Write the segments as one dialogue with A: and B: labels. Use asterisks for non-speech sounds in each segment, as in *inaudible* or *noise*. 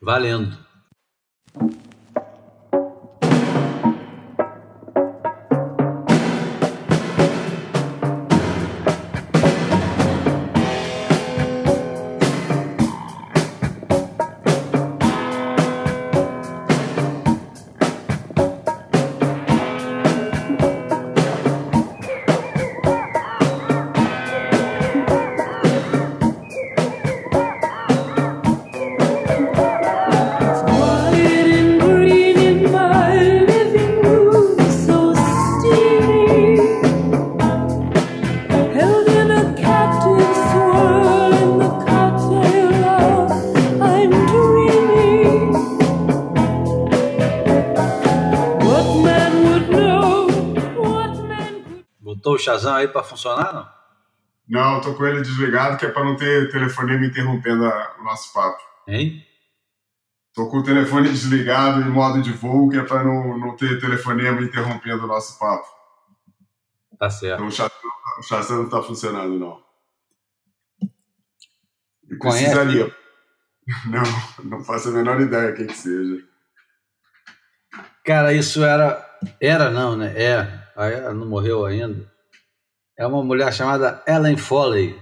A: Valendo. Shazam aí para funcionar, não?
B: Não, tô com ele desligado, que é para não ter telefone me interrompendo a, o nosso papo.
A: Hein?
B: Tô com o telefone desligado em modo de voo, que é para não, não ter telefonema interrompendo o nosso papo.
A: Tá certo.
B: Então o Shazam não tá funcionando, não.
A: E precisaria.
B: Conhece? *laughs* Não, não faço a menor ideia quem que seja.
A: Cara, isso era. Era não, né? É. Não morreu ainda é uma mulher chamada Ellen Foley.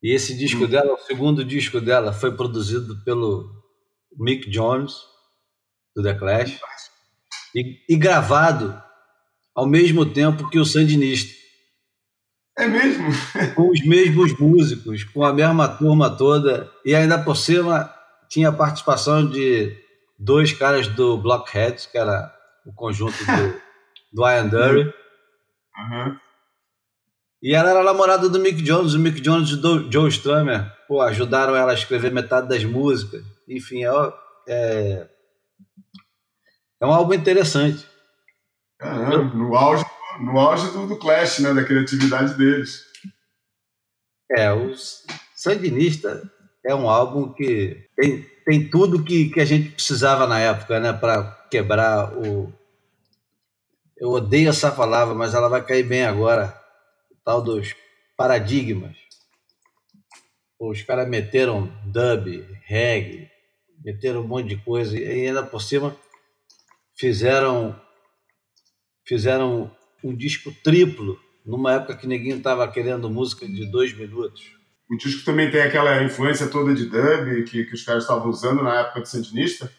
A: E esse disco hum. dela, o segundo disco dela, foi produzido pelo Mick Jones, do The Clash, e, e gravado ao mesmo tempo que o Sandinista.
B: É mesmo? *laughs*
A: com os mesmos músicos, com a mesma turma toda, e ainda por cima tinha a participação de dois caras do Blockheads, que era o conjunto do, *laughs* do Ian Dury.
B: Uhum.
A: E ela era namorada do Mick Jones, o Mick Jones e do Joe Strummer, pô, ajudaram ela a escrever metade das músicas. Enfim, é, é, é um álbum interessante.
B: Caramba, no auge, no auge do, do Clash, né, da criatividade deles.
A: É, o Sandinista é um álbum que tem, tem tudo que, que a gente precisava na época, né, para quebrar o. Eu odeio essa palavra, mas ela vai cair bem agora tal dos paradigmas. Os caras meteram dub, reggae, meteram um monte de coisa e ainda por cima fizeram fizeram um disco triplo numa época que ninguém estava querendo música de dois minutos.
B: O disco também tem aquela influência toda de dub que, que os caras estavam usando na época do Sandinista?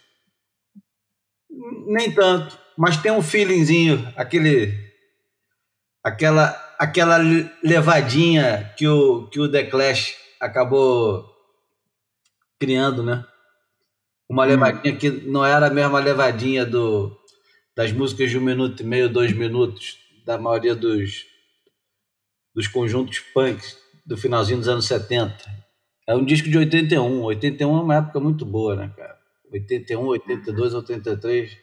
A: Nem tanto, mas tem um feelingzinho, aquele aquela aquela levadinha que o, que o The Clash acabou criando, né? Uma hum. levadinha que não era a mesma levadinha do, das músicas de um minuto e meio, dois minutos, da maioria dos, dos conjuntos punks do finalzinho dos anos 70. É um disco de 81. 81 é uma época muito boa, né, cara? 81, 82, 83.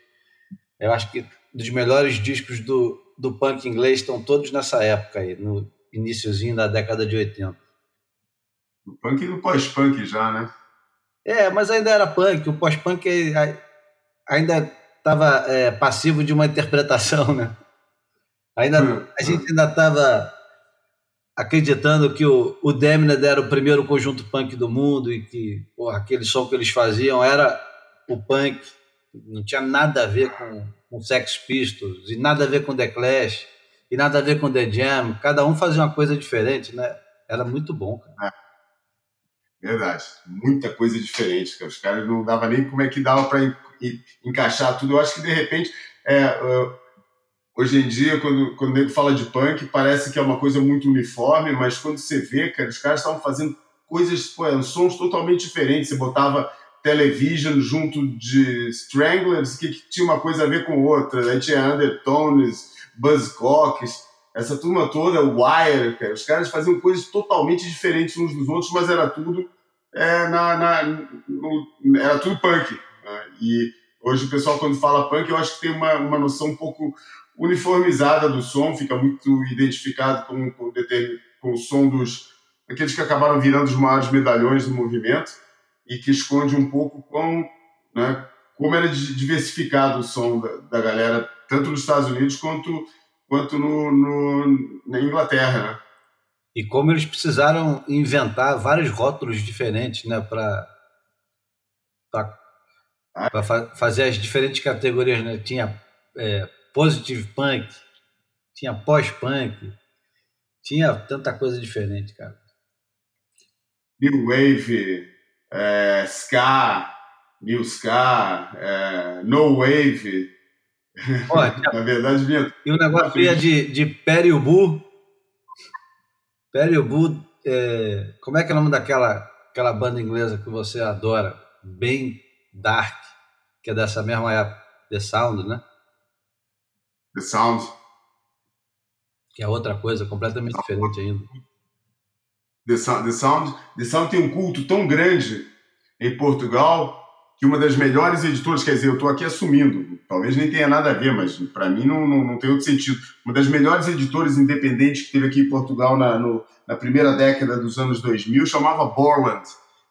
A: Eu acho que dos melhores discos do, do punk inglês estão todos nessa época aí, no iníciozinho da década de 80.
B: O punk e o pós-punk já, né?
A: É, mas ainda era punk. O pós-punk ainda estava é, passivo de uma interpretação, né? Ainda, hum, a gente ainda estava acreditando que o, o Demned era o primeiro conjunto punk do mundo e que porra, aquele som que eles faziam era o punk, não tinha nada a ver com com Sex Pistols, e nada a ver com The Clash, e nada a ver com The Jam. Cada um fazia uma coisa diferente, né? Era muito bom, cara.
B: É. Verdade. Muita coisa diferente, cara. Os caras não dava nem como é que dava para encaixar tudo. Eu acho que, de repente, é, uh, hoje em dia, quando, quando nego fala de punk, parece que é uma coisa muito uniforme, mas quando você vê, cara, os caras estavam fazendo coisas, pô, sons totalmente diferentes. Você botava Television junto de Stranglers, que, que, tinha uma coisa a ver com outra. Aí tinha Undertones, Buzzcocks, essa turma toda, Wire, cara. Os caras faziam coisas totalmente diferentes uns dos outros, mas era tudo é, na, na no, era tudo punk. Né? E hoje o pessoal, quando fala punk, eu acho que tem uma, uma noção um pouco uniformizada do som, fica muito identificado com, com, com o som dos aqueles que acabaram virando os maiores medalhões do movimento e que esconde um pouco com, né, como era diversificado o som da, da, galera, tanto nos Estados Unidos quanto, quanto no, no, na Inglaterra. Né?
A: E como eles precisaram inventar vários rótulos diferentes né, para para fa fazer as diferentes categorias, né? Tinha é, positive punk, tinha pós-punk, tinha tanta coisa diferente, cara.
B: New Wave, é, Ska, New Ska, é, No Wave.
A: Olha, *laughs* Na verdade, vinha. E o negócio ia de, de Periubu. Periubu, é, como é que é o nome daquela aquela banda inglesa que você adora? Bem dark, que é dessa mesma época. The Sound, né?
B: The Sound.
A: Que é outra coisa completamente diferente ainda.
B: The Sound, The Sound, The Sound tem um culto tão grande em Portugal que uma das melhores editoras, quer dizer, eu estou aqui assumindo, talvez nem tenha nada a ver, mas para mim não, não, não, tem outro sentido. Uma das melhores editoras independentes que teve aqui em Portugal na, no, na primeira década dos anos 2000 chamava Borland,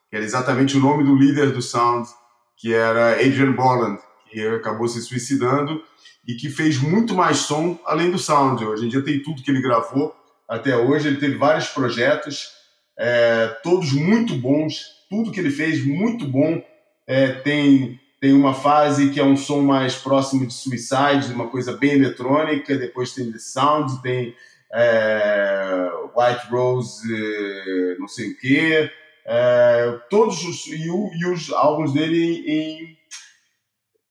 B: que era exatamente o nome do líder do Sound, que era Adrian Borland, que acabou se suicidando e que fez muito mais som além do Sound. Hoje em dia tem tudo que ele gravou até hoje, ele teve vários projetos, é, todos muito bons, tudo que ele fez muito bom. É, tem, tem uma fase que é um som mais próximo de Suicide, uma coisa bem eletrônica, depois tem The Sound, tem é, White Rose, é, não sei o quê, é, todos os, e, o, e, os álbuns dele em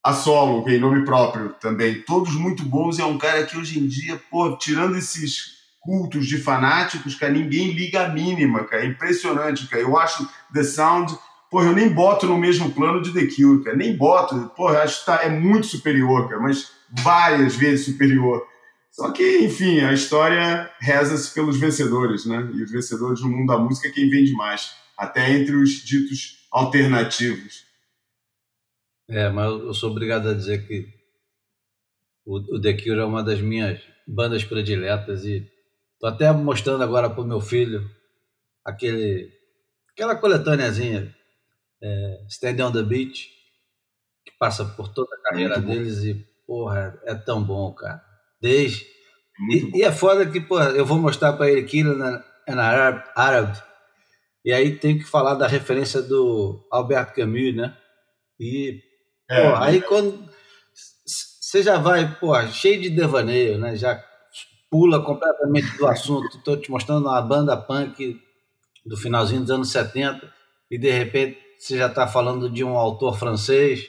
B: a solo, em nome próprio também, todos muito bons, é um cara que hoje em dia, pô, tirando esses cultos de fanáticos, cara, ninguém liga a mínima, cara, é impressionante, cara, eu acho The Sound Porra, eu nem boto no mesmo plano de The Cure, cara. Nem boto. Porra, acho que tá, é muito superior, cara, mas várias vezes superior. Só que, enfim, a história reza-se pelos vencedores, né? E os vencedores no mundo da música é quem vende mais. Até entre os ditos alternativos.
A: É, mas eu sou obrigado a dizer que o, The Cure é uma das minhas bandas prediletas e tô até mostrando agora pro meu filho aquele aquela coletâneazinha é, Stand on the Beach, que passa por toda a carreira Muito deles bom. e, porra, é tão bom, cara. Desde. E, e, é foda que, porra, eu vou mostrar para ele Killing an Arab, Arab. E aí tem que falar da referência do Alberto Camus, né? E, é, porra, aí quando. Você já vai, porra, cheio de devaneio, né? Já pula completamente do assunto. Estou te mostrando uma banda punk do finalzinho dos anos 70 e de repente você já está falando de um autor francês,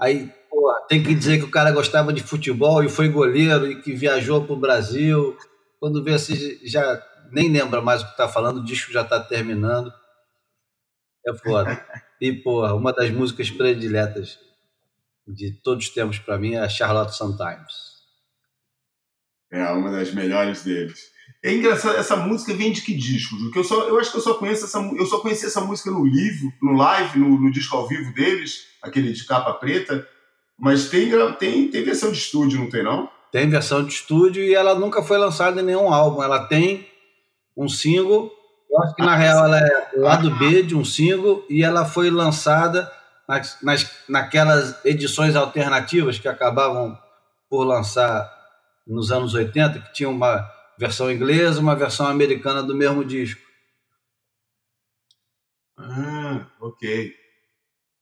A: aí pô, tem que dizer que o cara gostava de futebol e foi goleiro e que viajou para o Brasil. Quando vê assim, já nem lembra mais o que está falando, o disco já está terminando. É foda. E, pô, uma das músicas prediletas de todos os tempos para mim é Charlotte Sometimes.
B: É uma das melhores deles. É engraçado, essa música vem de que disco? Porque eu, só, eu acho que eu só conheço essa eu só conheci essa música no livro, no live, no, no disco ao vivo deles, aquele de capa preta. Mas tem, tem, tem versão de estúdio, não tem não?
A: Tem versão de estúdio e ela nunca foi lançada em nenhum álbum. Ela tem um single, eu acho que na real ela é lado B de um single e ela foi lançada nas, nas, naquelas edições alternativas que acabavam por lançar nos anos 80, que tinha uma versão inglesa, uma versão americana do mesmo disco.
B: Ah, ok.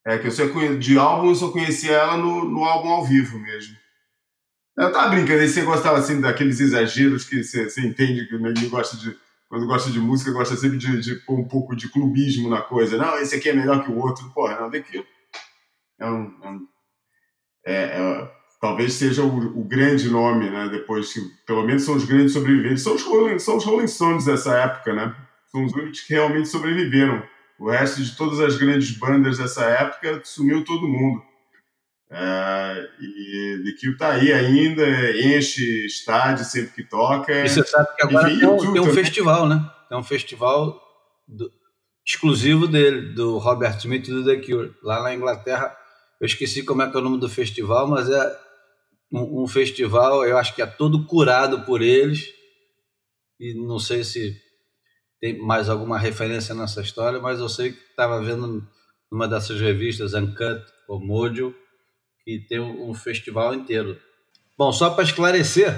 B: É que eu só conhe... de álbum eu só conhecia ela no, no álbum ao vivo mesmo. Eu tava brincando, aí você gostava assim daqueles exageros que você, você entende que ninguém gosta de. Quando gosta de música, gosta sempre de, de pôr um pouco de clubismo na coisa. Não, esse aqui é melhor que o outro. Porra, não, daqui. É um, é, um, é, é talvez seja o, o, grande nome, né? Depois que, pelo menos, são os grandes sobreviventes. São os Rolling, são os Rolling Stones dessa época, né? São os únicos que realmente sobreviveram. O resto de todas as grandes bandas dessa época sumiu todo mundo. É, e The Kill tá aí ainda, enche estádio sempre que toca.
A: E você sabe que agora Enfim, tem, um, tem um festival, né? Tem um festival do, exclusivo dele, do Robert Smith e do The Cure, lá na Inglaterra. Eu esqueci como é que é o nome do festival, mas é um, um, festival, eu acho que é todo curado por eles, e não sei se tem mais alguma referência nessa história, mas eu sei que estava vendo numa dessas revistas, Uncut ou Mojo, que tem um, um festival inteiro. Bom, só para esclarecer,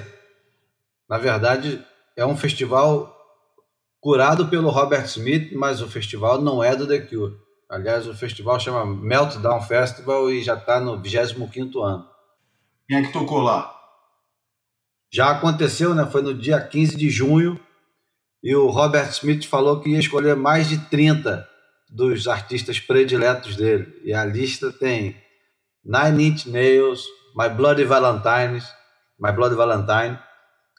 A: na verdade é um festival curado pelo Robert Smith, mas o festival não é do The Cure. Aliás, o festival chama Meltdown Festival e já está no 25 ano.
B: Quem é que tocou lá?
A: Já aconteceu, né? Foi no dia 15 de junho e o Robert Smith falou que ia escolher mais de 30 dos artistas prediletos dele. E a lista tem Nine Inch Nails, My Bloody Valentine, My Bloody Valentine,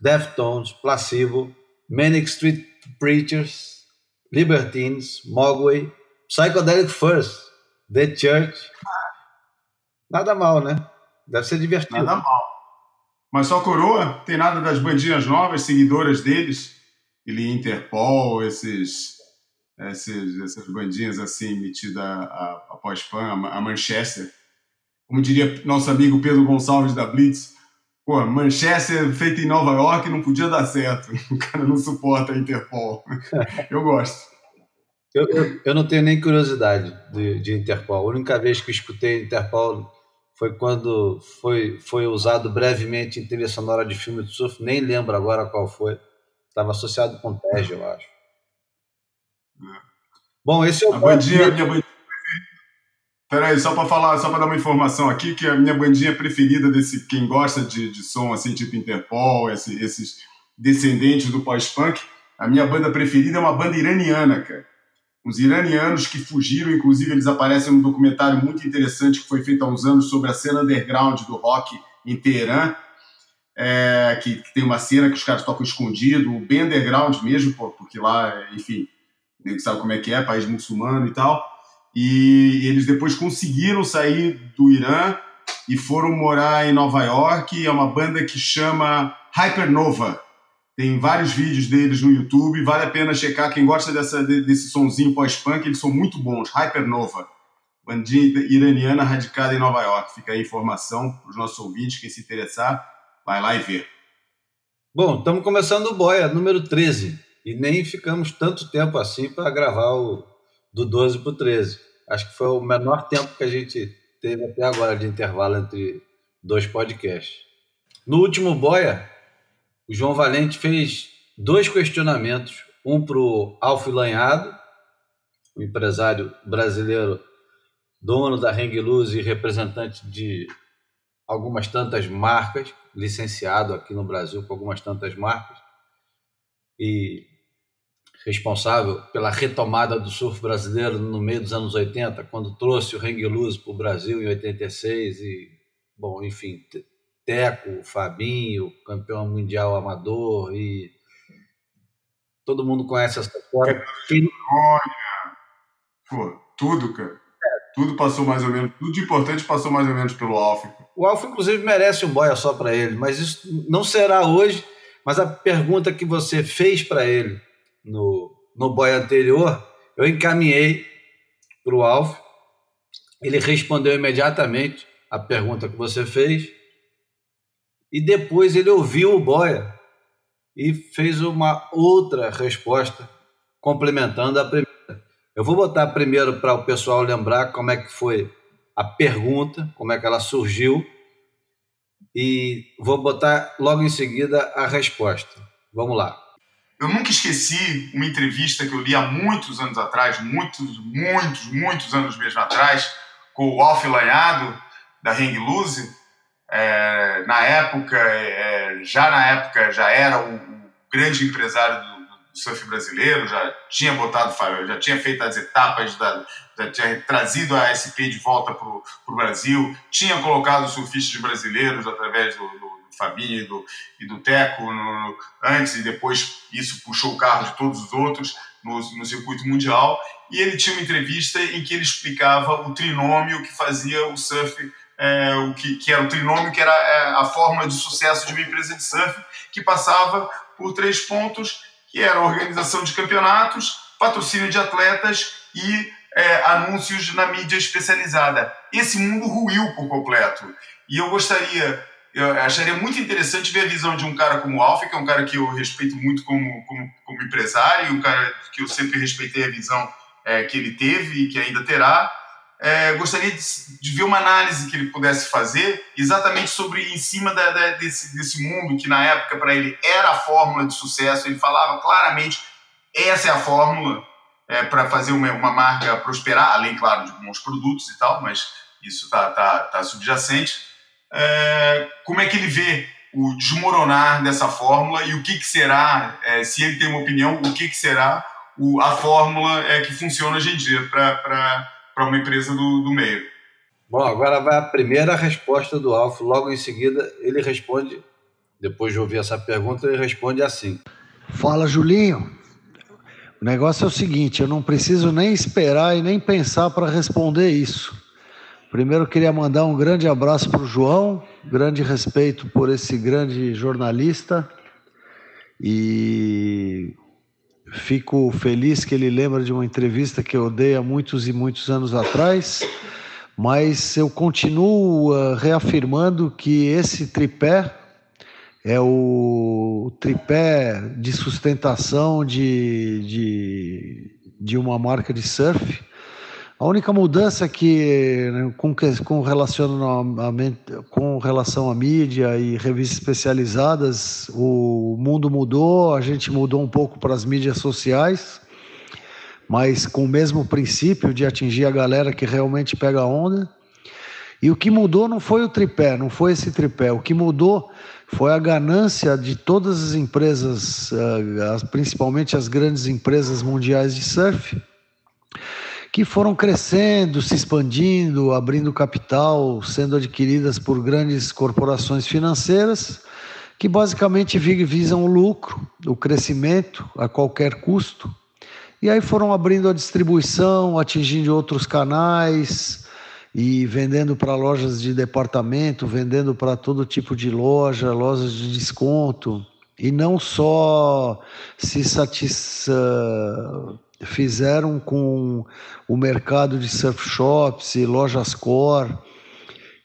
A: Deftones, Placebo, Manic Street Preachers, Libertines, Mogwai, Psychedelic First, The Church. Nada mal, né? Deve ser divertido.
B: Nada mal. Mas só coroa? Tem nada das bandinhas novas, seguidoras deles? Ele Interpol, esses, esses, essas bandinhas assim, metidas após pan, a Manchester. Como diria nosso amigo Pedro Gonçalves da Blitz, pô, Manchester feita em Nova York não podia dar certo. *laughs* O cara não suporta a Interpol. *laughs* Eu gosto.
A: Eu, eu, eu, não tenho nem curiosidade de, de Interpol. A única vez que escutei Interpol foi quando foi, foi usado brevemente em trilha sonora de filme de surf, nem lembro agora qual foi. Estava associado com Tejo, eu acho. É. Bom, esse é o.
B: A bandinha, minha bandinha Peraí, só para falar, só para dar uma informação aqui, que a minha bandinha preferida desse, quem gosta de, de som assim, tipo Interpol, esse, esses descendentes do pós-punk, a minha banda preferida é uma banda iraniana, cara uns iranianos que fugiram, inclusive eles aparecem num documentário muito interessante que foi feito há uns anos sobre a cena underground do rock em Teherã, é, que, que, tem uma cena que os caras tocam escondido, bem underground mesmo, porque lá, enfim, nem sabe como é que é, país muçulmano e tal. E eles depois conseguiram sair do Irã e foram morar em Nova York. É uma banda que chama Hypernova. Tem vários vídeos deles no YouTube, vale a pena checar. Quem gosta dessa, desse sonzinho pós-punk, eles são muito bons. Hypernova, bandinha iraniana radicada em Nova York. Fica aí a informação para os nossos ouvintes, quem se interessar, vai lá e vê.
A: Bom, estamos começando o Boia, número 13. E nem ficamos tanto tempo assim para gravar o do 12 para o 13. Acho que foi o menor tempo que a gente teve até agora de intervalo entre dois podcasts. No último Boia, o João Valente fez dois questionamentos, um para o Alf Lanhado, o empresário brasileiro, dono da Hang Luz e representante de algumas tantas marcas, licenciado aqui no Brasil com algumas tantas marcas, e responsável pela retomada do surf brasileiro no meio dos anos 80, quando trouxe o Hang Luz para o Brasil em 86 e, bom, enfim, Teco, Fabinho, campeão mundial amador e todo mundo conhece essa história. Quem...
B: Pô, tudo, cara. Tudo passou mais ou menos, tudo de importante passou mais ou menos pelo Alfa.
A: O Alfa, inclusive, merece um boia só para ele, mas isso não será hoje. Mas a pergunta que você fez para ele no, no boia anterior, eu encaminhei para o Alfa. Ele respondeu imediatamente a pergunta que você fez e depois ele ouviu o Boia e fez uma outra resposta complementando a primeira. Eu vou botar primeiro para o pessoal lembrar como é que foi a pergunta, como é que ela surgiu e vou botar logo em seguida a resposta. Vamos lá.
B: Eu nunca esqueci uma entrevista que eu li há muitos anos atrás, muitos, muitos, muitos anos mesmo atrás, com o Alf Lanhado, da Hang Loose, é, na época, é, já na época, já era o, o grande empresário do, do, surf brasileiro, já tinha botado, já tinha feito as etapas, da, tinha trazido a SP de volta para o Brasil, tinha colocado surfistas brasileiros através do, do Fabinho e do, e do Teco no, antes, e depois isso puxou o carro de todos os outros no, no circuito mundial. E ele tinha uma entrevista em que ele explicava o trinômio que fazia o surf é, o que, que, era o trinômio, que era é, a fórmula de sucesso de uma empresa de surf, que passava por três pontos, que era organização de campeonatos, patrocínio de atletas e é, anúncios na mídia especializada. Esse mundo ruiu por completo. E eu gostaria, eu acharia muito interessante ver a visão de um cara como o Alf, que é um cara que eu respeito muito como, como, como empresário, um cara que eu sempre respeitei a visão é, que ele teve e que ainda terá, é, gostaria de, de, ver uma análise que ele pudesse fazer exatamente sobre em cima da, da, desse, desse mundo que na época para ele era a fórmula de sucesso. Ele falava claramente essa é a fórmula.
C: é, para fazer uma, uma marca prosperar, além, claro, de bons produtos e tal, mas isso está tá, tá subjacente. É, como é que ele vê o desmoronar dessa fórmula e o que, que será, é, se ele tem uma opinião, o que, que será o, a fórmula é, que funciona hoje em dia para uma empresa do, do meio?
A: Bom, agora vai a primeira resposta do Alf. Logo em seguida, ele responde, depois de ouvir essa pergunta, ele responde assim:
D: Fala, Julinho. O negócio é o seguinte: eu não preciso nem esperar e nem pensar para responder isso. Primeiro, eu queria mandar um grande abraço para o João, grande respeito por esse grande jornalista e fico feliz que ele lembra de uma entrevista que eu dei há muitos e muitos anos atrás mas eu continuo uh, reafirmando que esse tripé é o tripé de sustentação de, de, de uma marca de surf. A única mudança que, né, com, com, relacionamento, com relação à mídia e revistas especializadas, o mundo mudou, a gente mudou um pouco para as mídias sociais mas com o mesmo princípio de atingir a galera que realmente pega a onda. E o que mudou não foi o tripé, não foi esse tripé. O que mudou foi a ganância de todas as empresas, eh, principalmente as grandes empresas mundiais de surf, que foram crescendo, se expandindo, abrindo capital, sendo adquiridas por grandes corporações financeiras, que basicamente visam o lucro, o crescimento a qualquer custo e aí foram abrindo a distribuição, atingindo outros canais e vendendo para lojas de departamento, vendendo para todo tipo de loja, lojas de desconto. E não só se satis... fizeram com o mercado de surf shops e lojas core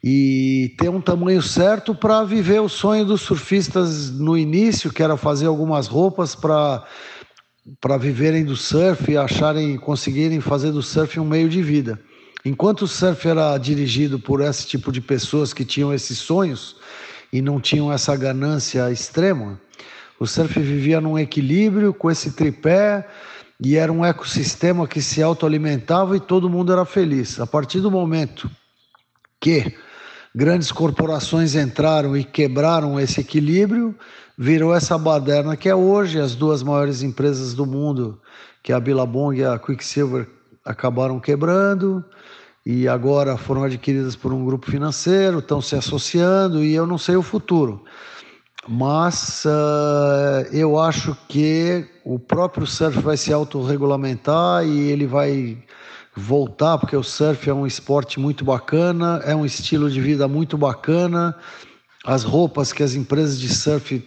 D: e ter um tamanho certo para viver o sonho dos surfistas no início, que era fazer algumas roupas para para viverem do surf e acharem, conseguirem fazer do surf um meio de vida. Enquanto o surf era dirigido por esse tipo de pessoas que tinham esses sonhos e não tinham essa ganância extrema, o surf vivia num equilíbrio com esse tripé e era um ecossistema que se autoalimentava e todo mundo era feliz. A partir do momento que grandes corporações entraram e quebraram esse equilíbrio, virou essa baderna que é hoje as duas maiores empresas do mundo, que é a Billabong e a Quicksilver, acabaram quebrando e agora foram adquiridas por um grupo financeiro, estão se associando e eu não sei o futuro. Mas uh, eu acho que o próprio surf vai se autorregulamentar e ele vai voltar, porque o surf é um esporte muito bacana, é um estilo de vida muito bacana. As roupas que as empresas de surf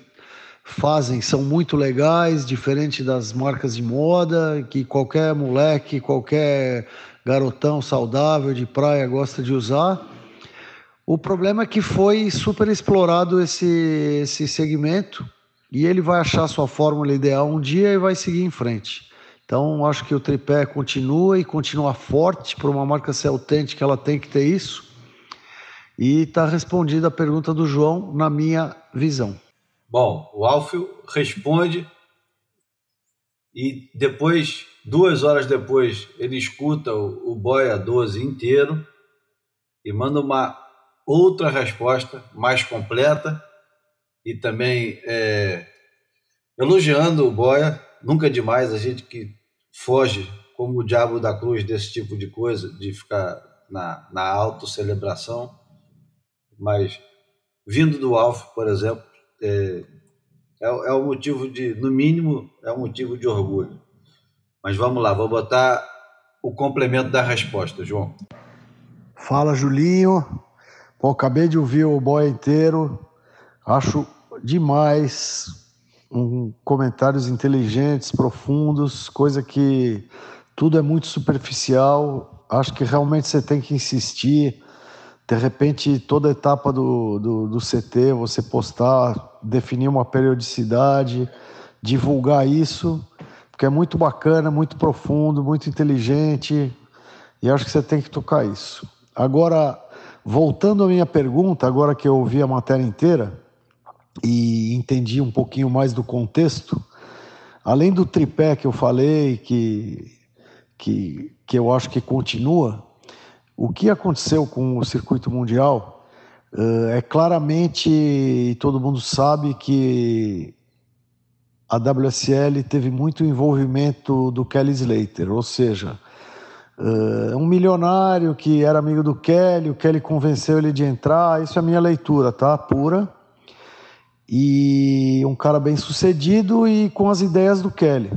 D: fazem são muito legais, diferente das marcas de moda, que qualquer moleque, qualquer garotão saudável de praia gosta de usar. O problema é que foi super explorado esse, esse segmento e ele vai achar sua fórmula ideal um dia e vai seguir em frente. Então, acho que o tripé continua e continua forte. Para uma marca ser autêntica, ela tem que ter isso. E está respondida a pergunta do João, na minha visão.
A: Bom, o Alfio responde e depois, duas horas depois, ele escuta o, o Boia 12 inteiro e manda uma outra resposta mais completa e também é, elogiando o Boia. Nunca é demais a gente que foge como o diabo da cruz desse tipo de coisa, de ficar na, na autocelebração, mas vindo do Alfa, por exemplo, é, é, é um motivo de, no mínimo, é um motivo de orgulho. Mas vamos lá, vou botar o complemento da resposta, João.
D: Fala, Julinho. Acabei de ouvir o boy inteiro. Acho demais. Um, comentários inteligentes, profundos, coisa que tudo é muito superficial. Acho que realmente você tem que insistir de repente, toda etapa do, do, do, CT, você postar, definir uma periodicidade, divulgar isso, porque é muito bacana, muito profundo, muito inteligente, e acho que você tem que tocar isso. Agora, voltando à minha pergunta, agora que eu ouvi a matéria inteira e entendi um pouquinho mais do contexto, além do tripé que eu falei, que que, que eu acho que continua. O que aconteceu com o circuito mundial uh, é claramente, todo mundo sabe que a WSL teve muito envolvimento do Kelly Slater, ou seja, uh, um milionário que era amigo do Kelly, o Kelly convenceu ele de entrar, isso é a minha leitura, tá? Pura. E um cara bem sucedido e com as ideias do Kelly.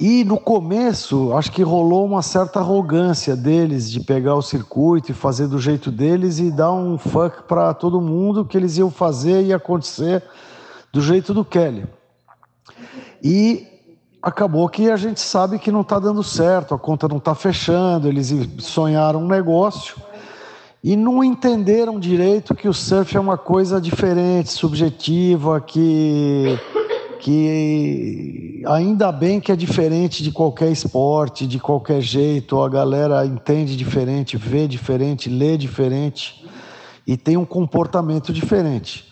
D: E no começo, acho que rolou uma certa arrogância deles de pegar o circuito e fazer do jeito deles e dar um fuck para todo mundo que eles iam fazer e acontecer do jeito do Kelly. E acabou que a gente sabe que não está dando certo, a conta não está fechando, eles sonharam um negócio e não entenderam direito que o surf é uma coisa diferente, subjetiva, que que ainda bem que é diferente de qualquer esporte, de qualquer jeito, a galera entende diferente, vê diferente, lê diferente e tem um comportamento diferente.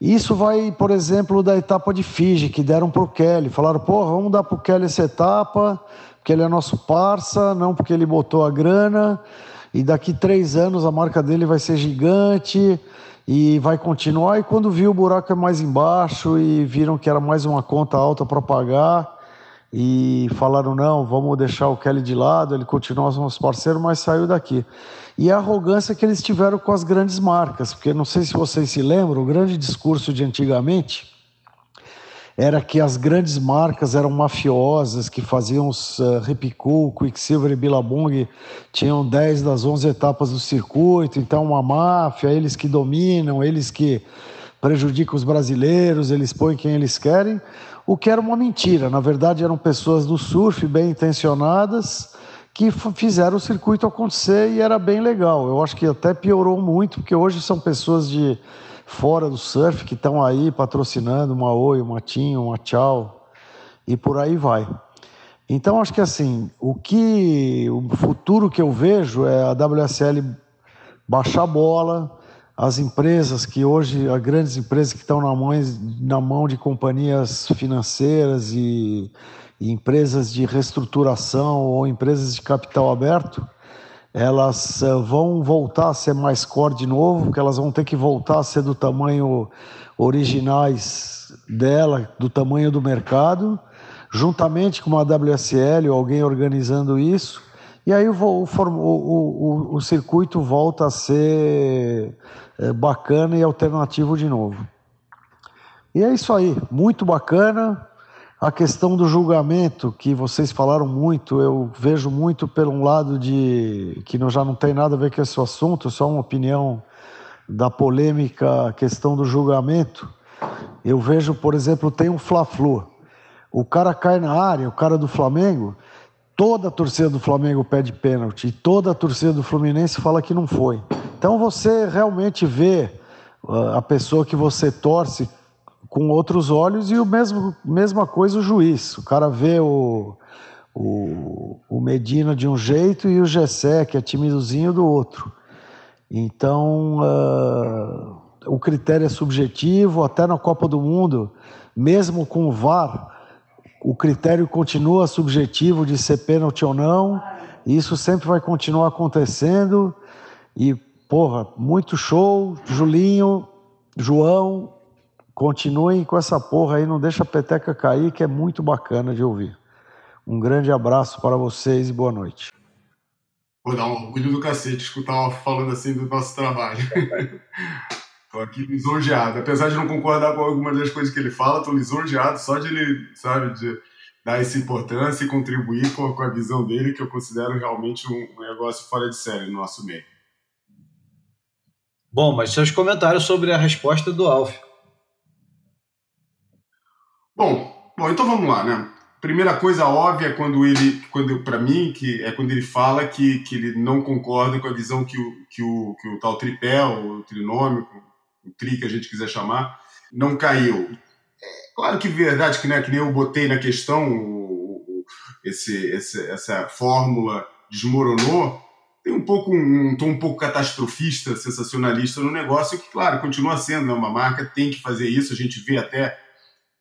D: Isso vai, por exemplo, da etapa de Fiji, que deram para o Kelly. Falaram, pô, vamos dar para o Kelly essa etapa, porque ele é nosso parça, não porque ele botou a grana. E daqui três anos a marca dele vai ser gigante e vai continuar. E quando viu o buraco é mais embaixo e viram que era mais uma conta alta para pagar e falaram: não, vamos deixar o Kelly de lado, ele continua nosso parceiro, mas saiu daqui. E a arrogância que eles tiveram com as grandes marcas, porque não sei se vocês se lembram, o grande discurso de antigamente era que as grandes marcas eram mafiosas, que faziam os uh, Quicksilver e Billabong, tinham 10 das 11 etapas do circuito, então uma máfia, eles que dominam, eles que prejudicam os brasileiros, eles põem quem eles querem, o que era uma mentira. Na verdade, eram pessoas do surf bem intencionadas que fizeram o circuito acontecer e era bem legal. Eu acho que até piorou muito, porque hoje são pessoas de fora do surf que estão aí patrocinando uma Oi, uma Tim, uma Tchau e por aí vai. Então acho que assim, o que o futuro que eu vejo é a WSL baixar a bola, as empresas que hoje, as grandes empresas que estão na mão, na mão de companhias financeiras e, e empresas de reestruturação ou empresas de capital aberto, elas eh, vão voltar a ser mais core de novo, porque elas vão ter que voltar a ser do tamanho originais dela, do tamanho do mercado, juntamente com uma WSL ou alguém organizando isso, e aí o, o, o, o circuito volta a ser eh, bacana e alternativo de novo. E é isso aí, muito bacana. A questão do julgamento, que vocês falaram muito, eu vejo muito pelo um lado de que não, já não tem nada a ver com esse assunto, só uma opinião da polêmica questão do julgamento. Eu vejo, por exemplo, tem um Fla-Flu. O cara cai na área, o cara do Flamengo, toda a torcida do Flamengo pede pênalti e toda a torcida do Fluminense fala que não foi. Então você realmente vê uh, a pessoa que você torce com outros olhos e o mesmo mesma coisa o juiz. O cara vê o, o, o Medina de um jeito e o Gessé, que é timidozinho, do outro. Então, uh, o critério é subjetivo, até na Copa do Mundo, mesmo com o VAR, o critério continua subjetivo de ser pênalti ou não, e isso sempre vai continuar acontecendo. E, porra, muito show, Julinho, João, Continuem com essa porra aí, não deixa a peteca cair, que é muito bacana de ouvir. Um grande abraço para vocês e boa noite.
B: Vou dar um orgulho do cacete escutar falando assim do nosso trabalho. *laughs* tô aqui lisonjeado. Apesar de não concordar com algumas das coisas que ele fala, tô lisonjeado só de ele, sabe, de dar essa importância e contribuir com, com a visão dele, que eu considero realmente um, um negócio fora de série no nosso meio.
A: Bom, mas seus comentários sobre a resposta do Alf.
B: Bom, bom, então vamos lá, né? Primeira coisa óbvia é quando ele, quando para mim, que é quando ele fala que, que ele não concorda com a visão que o, que o, que o tal tripé, o trinômico, o tri que a gente quiser chamar, não caiu. É, claro que verdade que, né, que nem eu botei na questão, o, o, esse, esse, essa fórmula desmoronou, tem um pouco um, um tom um pouco catastrofista, sensacionalista no negócio, que, claro, continua sendo, né, uma marca tem que fazer isso, a gente vê até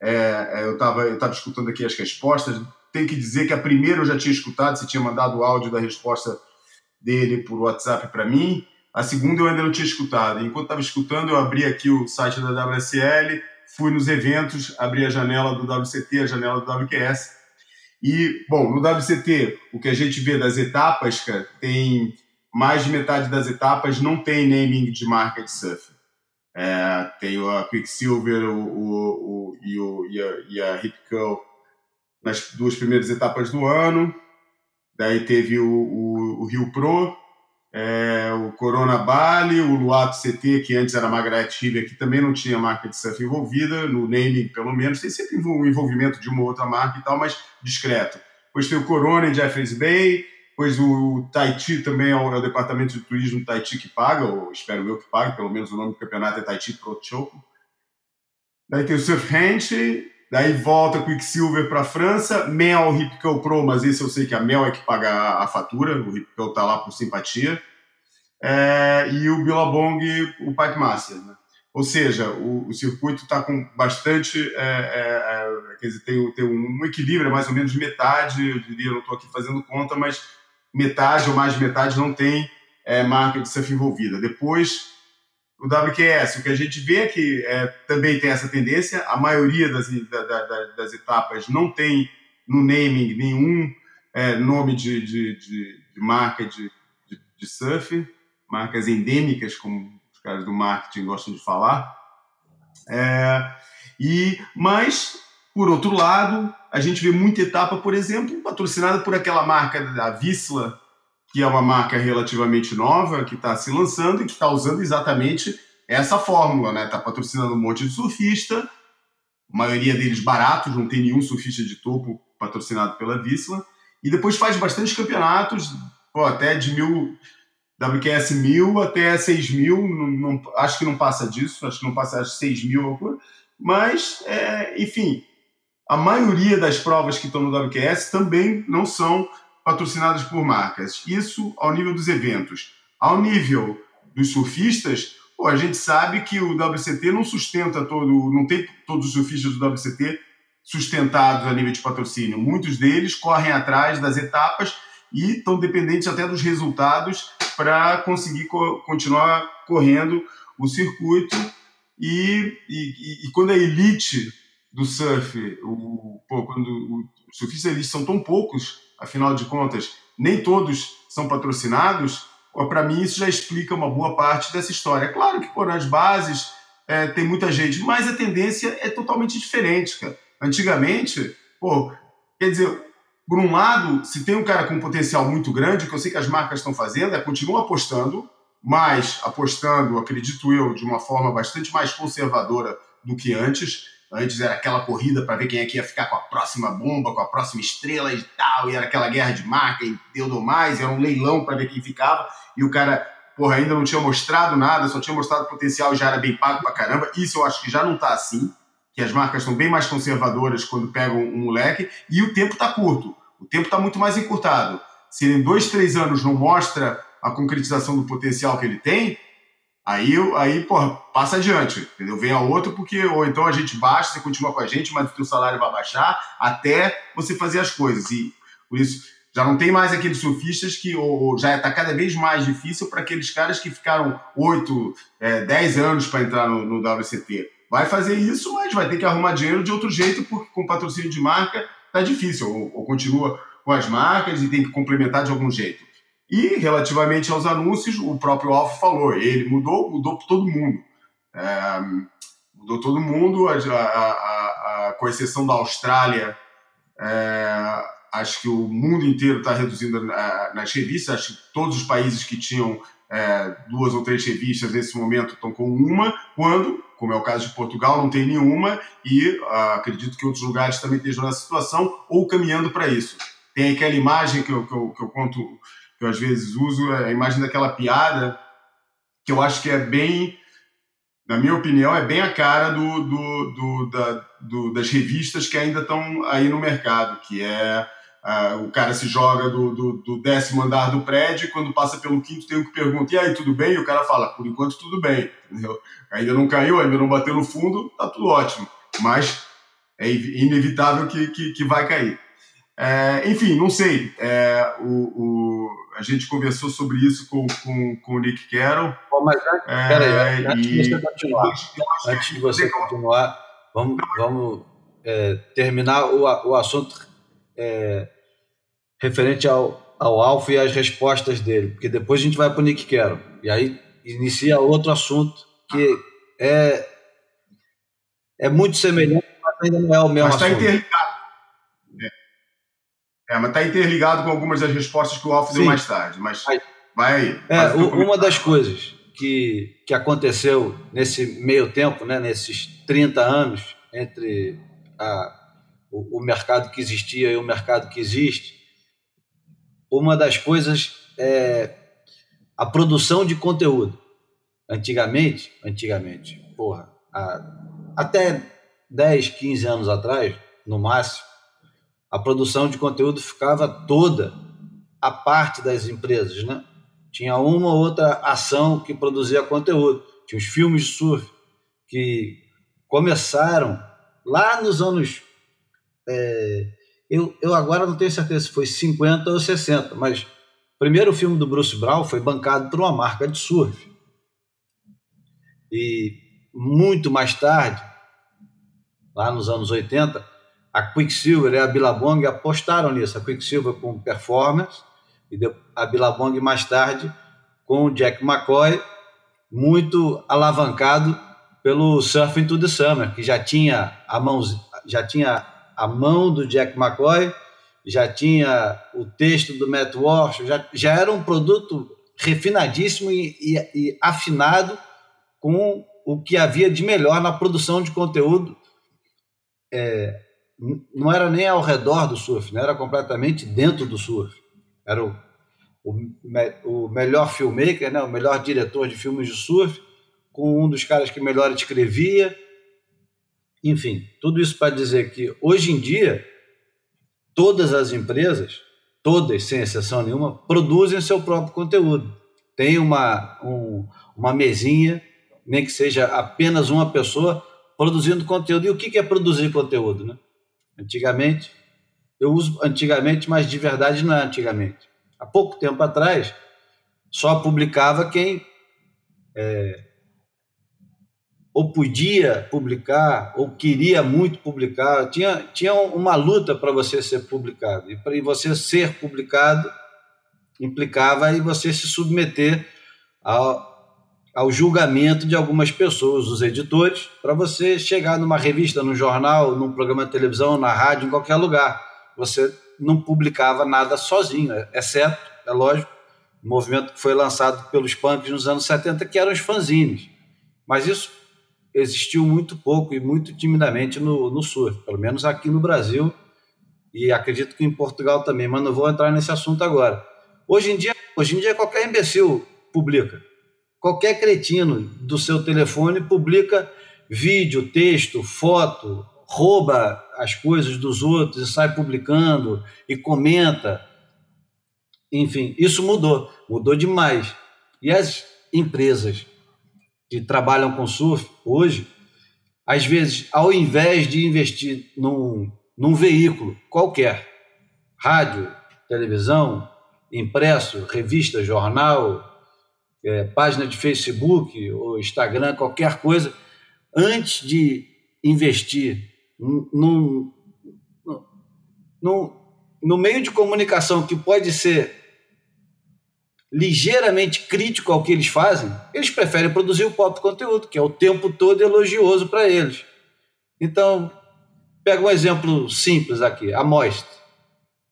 B: é, é, eu estava eu tava escutando aqui as respostas. tenho que dizer que a primeira eu já tinha escutado, você tinha mandado o áudio da resposta dele por WhatsApp para mim. A segunda eu ainda não tinha escutado. Enquanto estava escutando, eu abri aqui o site da WSL, fui nos eventos, abri a janela do WCT, a janela do WQS. E, bom, no WCT, o que a gente vê das etapas, cara, tem mais de metade das etapas não tem naming de marca de surf. É, tem a Quicksilver o, o, o, e, o, e a, e a Hip Curl nas duas primeiras etapas do ano. Daí teve o, o, o Rio Pro, é, o Corona Bali, o Luato CT, que antes era River, que também não tinha marca de surf envolvida, no naming pelo menos, tem sempre um envolvimento de uma outra marca e tal, mas discreto. Depois tem o Corona em Jeffreys Bay, depois o Tahiti também é o, é departamento de turismo Tahiti que paga, ou espero eu que pague, pelo menos o nome do campeonato é Tahiti Pro Choco. Daí tem o Surf Ranch, daí volta Quicksilver para a França, Mel Ripco Pro, mas esse eu sei que a Mel é que paga a, fatura, o Ripco tá lá por simpatia, é, e o Billabong, o Pipe Master, né? Ou seja, o, o circuito está com bastante, é, é, é, quer dizer, tem, tem um equilíbrio, é mais ou menos metade, eu diria, não estou aqui fazendo conta, mas metade ou mais de metade não tem é, marca de surf envolvida. Depois, o WQS, o que a gente vê é que é, também tem essa tendência, a maioria das, da, da, das etapas não tem no naming nenhum é, nome de, de, de, de marca de, de, surf, marcas endêmicas, como os caras do marketing gostam de falar. É, e Mas, por outro lado, a gente vê muita etapa, por exemplo, patrocinada por aquela marca da Visla, que é uma marca relativamente nova, que está se lançando e que está usando exatamente essa fórmula, né? Está patrocinando um monte de surfista, a maioria deles baratos, não tem nenhum surfista de topo patrocinado pela Visla, e depois faz bastante campeonatos, pô, até de mil, WQS mil até seis mil, não, não, acho que não passa disso, acho que não passa seis mil, mas, é, enfim, a maioria das provas que estão no WQS também não são patrocinadas por marcas. Isso ao nível dos eventos. Ao nível dos surfistas, pô, a gente sabe que o WCT não sustenta todo, não tem todos os surfistas do WCT sustentados a nível de patrocínio. Muitos deles correm atrás das etapas e estão dependentes até dos resultados para conseguir co continuar correndo o circuito. E, e, e, quando a elite do surf, o, pô, quando os surfistas eles são tão poucos, afinal de contas, nem todos são patrocinados, para mim isso já explica uma boa parte dessa história. É claro que, pô, nas bases é, tem muita gente, mas a tendência é totalmente diferente, cara. Antigamente, pô, quer dizer, por um lado, se tem um cara com um potencial muito grande, que eu sei que as marcas estão fazendo, é continuar apostando, mas apostando, acredito eu, de uma forma bastante mais conservadora do que antes, Antes era aquela corrida para ver quem é que ia ficar com a próxima bomba, com a próxima estrela e tal, e era aquela guerra de marca e deu do mais, era um leilão para ver quem ficava, e o cara, porra, ainda não tinha mostrado nada, só tinha mostrado potencial e já era bem pago pra caramba. Isso eu acho que já não tá assim, que as marcas estão bem mais conservadoras quando pegam um moleque, e o tempo tá curto, o tempo tá muito mais encurtado. Se em dois, três anos não mostra a concretização do potencial que ele tem, Aí, aí porra, passa adiante, entendeu? Vem a outro, porque ou então a gente baixa, você continua com a gente, mas o seu salário vai baixar até você fazer as coisas. E por isso já não tem mais aqueles surfistas que ou, já está cada vez mais difícil para aqueles caras que ficaram 8, é, 10 anos para entrar no, no WCT. Vai fazer isso, mas vai ter que arrumar dinheiro de outro jeito, porque com patrocínio de marca tá difícil. Ou, ou continua com as marcas e tem que complementar de algum jeito. E, relativamente aos anúncios, o próprio Alfa falou, ele mudou, mudou para todo mundo. É, mudou todo mundo, a, a, a, com exceção da Austrália, é, acho que o mundo inteiro está reduzindo nas revistas, acho que todos os países que tinham é, duas ou três revistas nesse momento estão com uma, quando, como é o caso de Portugal, não tem nenhuma, e ah, acredito que outros lugares também estejam nessa situação, ou caminhando para isso. Tem aquela imagem que eu, que eu, que eu conto eu às vezes uso, a imagem daquela piada, que eu acho que é bem, na minha opinião, é bem a cara do, do, do, da, do das revistas que ainda estão aí no mercado, que é o cara se joga do, do, do, décimo andar do prédio quando passa pelo quinto tem um que pergunta, e aí, tudo bem? E o cara fala, por enquanto tudo bem, entendeu? Ainda não caiu, ainda não bateu no fundo, tá tudo ótimo, mas é inevitável que, que, que vai cair. É, enfim, não sei. É, o, o, a gente conversou sobre isso com, com, com o Nick Carroll.
A: Bom, mas antes, é, antes de você continuar, antes de você continuar, vamos, vamos é, terminar o, o assunto é, referente ao, ao Alfa e as respostas dele, porque depois a gente vai para o Nick Carroll. E aí inicia outro assunto que é, é muito semelhante, mas ainda não é o mesmo
B: mas tá assunto. Mas está interligado. É, mas está interligado com algumas das respostas que o Alfa deu mais tarde. Mas vai aí.
A: É, uma das coisas que, que aconteceu nesse meio tempo, né, nesses 30 anos, entre a, o, o mercado que existia e o mercado que existe, uma das coisas é a produção de conteúdo. Antigamente, antigamente, porra, até 10, 15 anos atrás, no máximo, a produção de conteúdo ficava toda a parte das empresas, né? Tinha uma ou outra ação que produzia conteúdo. Tinha os filmes de surf que começaram lá nos anos. É, eu, eu agora não tenho certeza se foi 50 ou 60, mas o primeiro filme do Bruce Brown foi bancado por uma marca de surf. E muito mais tarde, lá nos anos 80, a Quicksilver e a Billabong apostaram nisso. A Quicksilver com performance e a Billabong mais tarde com o Jack McCoy, muito alavancado pelo Surfing to the Summer, que já tinha a mão, já tinha a mão do Jack McCoy, já tinha o texto do Matt Walsh, já, já era um produto refinadíssimo e, e, e afinado com o que havia de melhor na produção de conteúdo é, não era nem ao redor do surf, né? era completamente dentro do surf. Era o, o, o melhor filmmaker, né? o melhor diretor de filmes de surf, com um dos caras que melhor escrevia. Enfim, tudo isso para dizer que hoje em dia todas as empresas, todas sem exceção nenhuma, produzem seu próprio conteúdo. Tem uma, um, uma mesinha, nem que seja apenas uma pessoa produzindo conteúdo. E o que é produzir conteúdo? Né? Antigamente, eu uso antigamente, mas de verdade não é antigamente. Há pouco tempo atrás, só publicava quem é, ou podia publicar, ou queria muito publicar. Tinha, tinha uma luta para você ser publicado. E para você ser publicado implicava em você se submeter ao, ao julgamento de algumas pessoas, os editores, para você chegar numa revista, num jornal, num programa de televisão, na rádio, em qualquer lugar. Você não publicava nada sozinho, exceto, é lógico, o movimento que foi lançado pelos punks nos anos 70, que eram os fanzines. Mas isso existiu muito pouco e muito timidamente no, no surf, pelo menos aqui no Brasil, e acredito que em Portugal também, mas não vou entrar nesse assunto agora. Hoje em dia, hoje em dia qualquer imbecil publica. Qualquer cretino do seu telefone publica vídeo, texto, foto, rouba as coisas dos outros e sai publicando e comenta. Enfim, isso mudou, mudou demais. E as empresas que trabalham com surf hoje, às vezes, ao invés de investir num, num veículo qualquer, rádio, televisão, impresso, revista, jornal, é, página de Facebook ou Instagram, qualquer coisa, antes de investir num, num, no meio de comunicação que pode ser ligeiramente crítico ao que eles fazem, eles preferem produzir o próprio conteúdo, que é o tempo todo elogioso para eles. Então, pega um exemplo simples aqui, a Moist,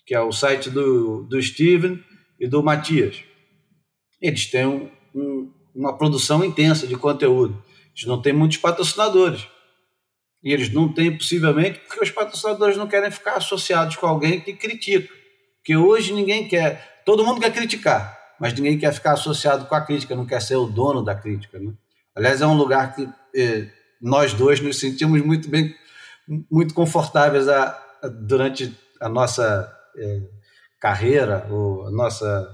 A: que é o site do, do Steven e do Matias. Eles têm um, um, uma produção intensa de conteúdo. Eles não têm muitos patrocinadores. E eles não têm, possivelmente, porque os patrocinadores não querem ficar associados com alguém que critica. Porque hoje ninguém quer. Todo mundo quer criticar, mas ninguém quer ficar associado com a crítica, não quer ser o dono da crítica. Né? Aliás, é um lugar que eh, nós dois nos sentimos muito bem, muito confortáveis a, a, durante a nossa eh, carreira, ou a nossa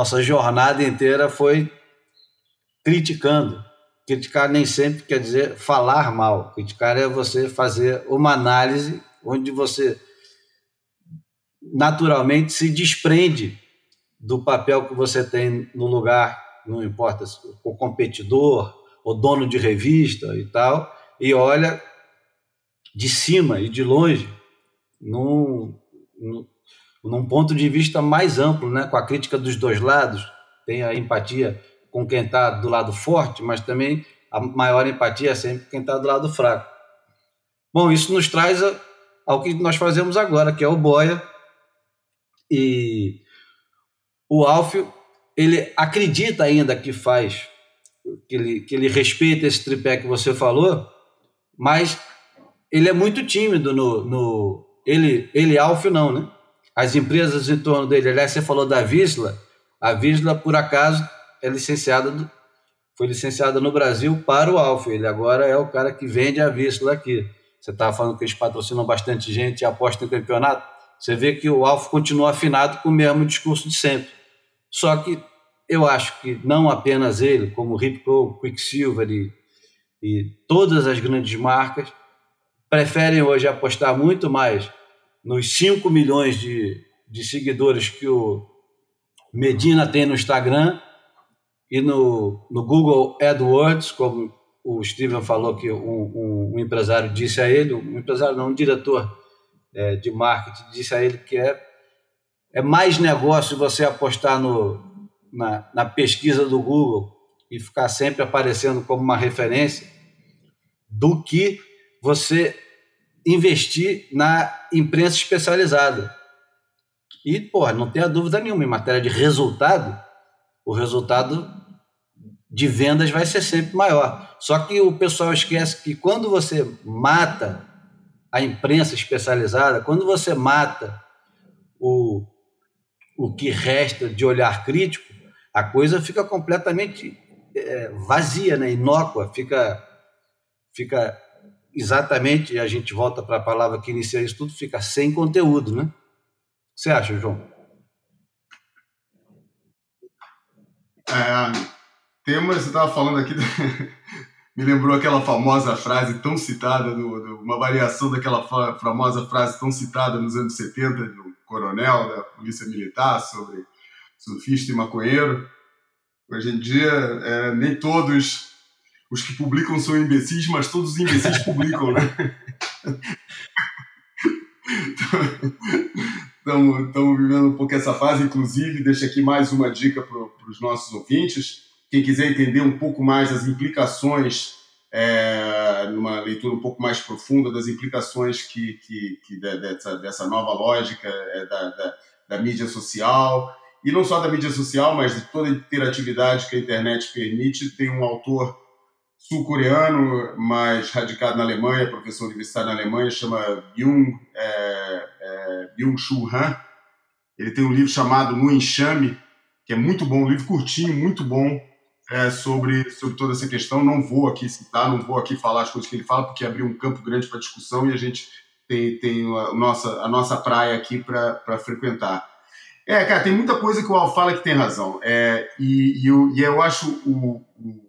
A: nossa jornada inteira foi criticando. Criticar nem sempre quer dizer falar mal. Criticar é você fazer uma análise onde você naturalmente se desprende do papel que você tem no lugar, não importa se o competidor, o dono de revista e tal, e olha de cima e de longe, num, num, num ponto de vista mais amplo, né? com a crítica dos dois lados, tem a empatia com quem está do lado forte, mas também a maior empatia é sempre quem está do lado fraco. Bom, isso nos traz ao que nós fazemos agora, que é o Boia. E o Alfio, ele acredita ainda que faz, que ele, que ele respeita esse tripé que você falou, mas ele é muito tímido no. no ele, ele Alfio não, né? As empresas em torno dele, aliás, você falou da Visla, a Visla, por acaso, é licenciada, do, foi licenciada no Brasil para o Alfio, ele agora é o cara que vende a Visla aqui. Você estava falando que eles patrocinam bastante gente e apostam em campeonato. Você vê que o Alfa continua afinado com o mesmo discurso de sempre. Só que eu acho que não apenas ele, como Ripco, Quicksilver e, e todas as grandes marcas, preferem hoje apostar muito mais nos 5 milhões de, de seguidores que o Medina tem no Instagram e no, no Google AdWords, como o Steven falou que um, um, um, empresário disse a ele, um empresário não, um diretor é, de marketing disse a ele que é, é mais negócio você apostar no, na, na pesquisa do Google e ficar sempre aparecendo como uma referência do que você investir na imprensa especializada. E, porra, não tenha dúvida nenhuma, em matéria de resultado, o resultado de vendas vai ser sempre maior. Só que o pessoal esquece que quando você mata a imprensa especializada, quando você mata o, o que resta de olhar crítico, a coisa fica completamente é, vazia, né? inócua, fica, fica exatamente, a gente volta para a palavra que inicia isso tudo, fica sem conteúdo. Né? O que você acha, João?
B: É, tema, você estava falando aqui, *laughs* me lembrou aquela famosa frase tão citada, do, do, uma variação daquela fa famosa frase tão citada nos anos 70 do coronel da Polícia Militar sobre surfista e maconheiro. Hoje em dia, é, nem todos os que publicam são imbecis, mas todos os imbecis *laughs* publicam, né? Estamos vivendo um pouco essa fase, inclusive, deixa aqui mais uma dica para os nossos ouvintes quem quiser entender um pouco mais das implicações, é, numa leitura um pouco mais profunda das implicações que, que, que dessa, dessa, nova lógica é, da, da, da, mídia social, e não só da mídia social, mas de toda a interatividade que a internet permite, tem um autor sul-coreano, mas radicado na Alemanha, professor universitário na Alemanha, chama Byung, é, é, Byung-Chul Han. Ele tem um livro chamado No Enxame, que é muito bom, um livro curtinho, muito bom, é, sobre, sobre toda essa questão. Não vou aqui citar, não vou aqui falar as coisas que ele fala, porque abriu um campo grande para discussão e a gente tem, tem a, nossa, a nossa praia aqui para frequentar. É, cara, tem muita coisa que o Al fala que tem razão. É, e, e, eu, e eu acho o, o,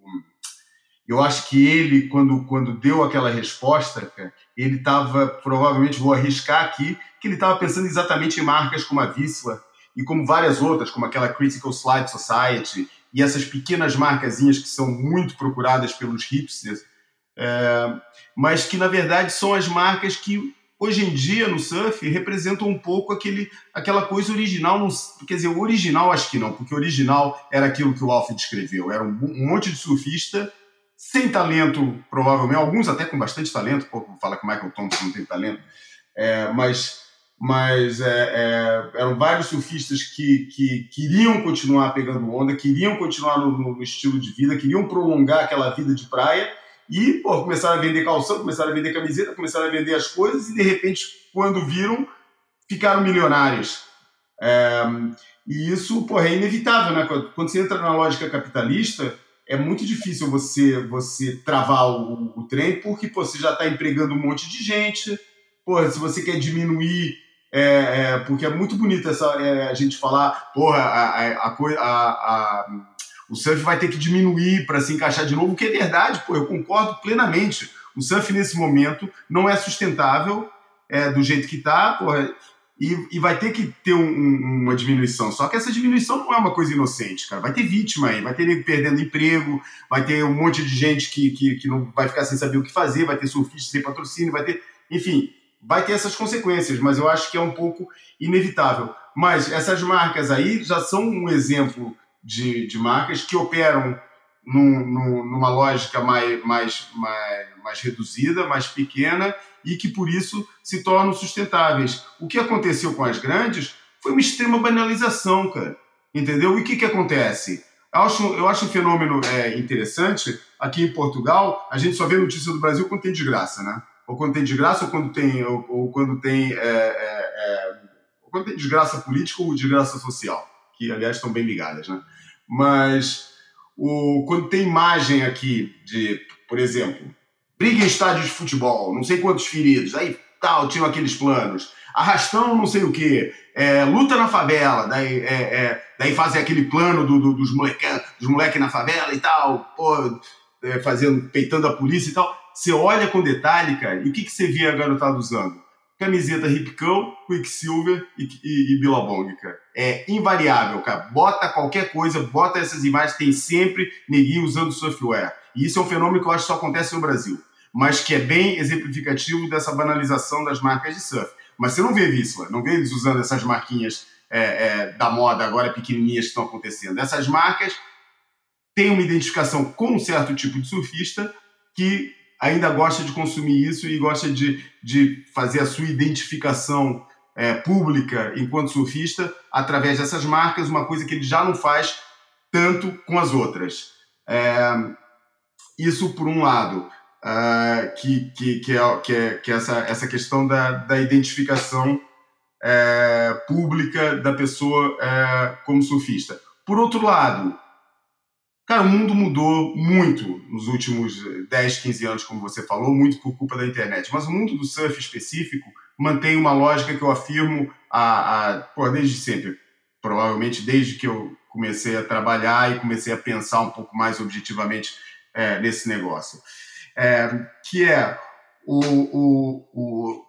B: eu acho que ele, quando, quando deu aquela resposta, ele estava, provavelmente, vou arriscar aqui, que ele estava pensando exatamente em marcas como a Visla e como várias outras, como aquela Critical Slide Society e essas pequenas marcazinhas que são muito procuradas pelos hipsters, é, mas que na verdade são as marcas que hoje em dia no surf representam um pouco aquele, aquela coisa original. Não, quer dizer, original acho que não, porque original era aquilo que o Alf descreveu: era um, um monte de surfista sem talento, provavelmente, alguns até com bastante talento, pouco fala que Michael Thompson não tem talento, é, mas mas é, é, eram vários surfistas que, que queriam continuar pegando onda, queriam continuar no, no, estilo de vida, queriam prolongar aquela vida de praia e pô, começaram a vender calção, começaram a vender camiseta, começaram a vender as coisas e de repente, quando viram, ficaram milionários. É, e isso pô, é inevitável, né? Quando você entra na lógica capitalista, é muito difícil você você travar o, o trem porque pô, você já está empregando um monte de gente. Pô, se você quer diminuir é, é, porque é muito bonito essa, é, a gente falar, porra, a, a, a, o surf vai ter que diminuir para se encaixar de novo, que é verdade, pô, eu concordo plenamente. O surf nesse momento não é sustentável é, do jeito que está, porra, e, e vai ter que ter um, um, uma diminuição. Só que essa diminuição não é uma coisa inocente, cara. Vai ter vítima aí, vai ter ele perdendo emprego, vai ter um monte de gente que, que, que não vai ficar sem saber o que fazer, vai ter surfista sem patrocínio, vai ter. Enfim, vai ter essas consequências, mas eu acho que é um pouco inevitável. Mas essas marcas aí já são um exemplo de, de marcas que operam num, num, numa lógica mais, mais, mais, mais reduzida, mais pequena e que por isso se tornam sustentáveis. O que aconteceu com as grandes foi uma extrema banalização, cara. Entendeu? E o que, que acontece? Eu acho, eu acho um fenômeno é, interessante. Aqui em Portugal, a gente só vê notícia do Brasil quando tem desgraça, né? Ou quando tem desgraça, ou quando tem, ou, ou quando tem, é, é, é ou quando tem desgraça política ou desgraça social, que aliás estão bem ligadas, né? Mas o, quando tem imagem aqui de, por exemplo, briga em estádio de futebol, não sei quantos feridos, aí tal, tinham aqueles planos. Arrastão, não sei o quê, é, luta na favela, daí, é, é, daí fazem aquele plano do, do, dos moleques dos moleque na favela e tal, pô, é, fazendo, peitando a polícia e tal. Você olha com detalhe, cara, e o que, que você vê a garotada usando? Camiseta Ripcão, Quicksilver e, e, e cara. É invariável, cara. Bota qualquer coisa, bota essas imagens, tem sempre neguinho usando software. E isso é um fenômeno que eu acho que só acontece no Brasil mas que é bem exemplificativo dessa banalização das marcas de surf. Mas você não vê isso, não vê eles usando essas marquinhas é, é, da moda agora pequenininhas que estão acontecendo. Essas marcas têm uma identificação com um certo tipo de surfista que ainda gosta de consumir isso e gosta de, de fazer a sua identificação é, pública enquanto surfista através dessas marcas, uma coisa que ele já não faz tanto com as outras. É, isso por um lado uh, que, que, que, é, que, é, que é essa, essa questão da, da identificação é, pública da pessoa é, como surfista. Por outro lado, cara, o mundo mudou muito nos últimos 10, 15 anos, como você falou, muito por culpa da internet. Mas o mundo do surf específico mantém uma lógica que eu afirmo a, a, pô, desde sempre. Provavelmente desde que eu comecei a trabalhar e comecei a pensar um pouco mais objetivamente é, nesse negócio é, que é o, o, o,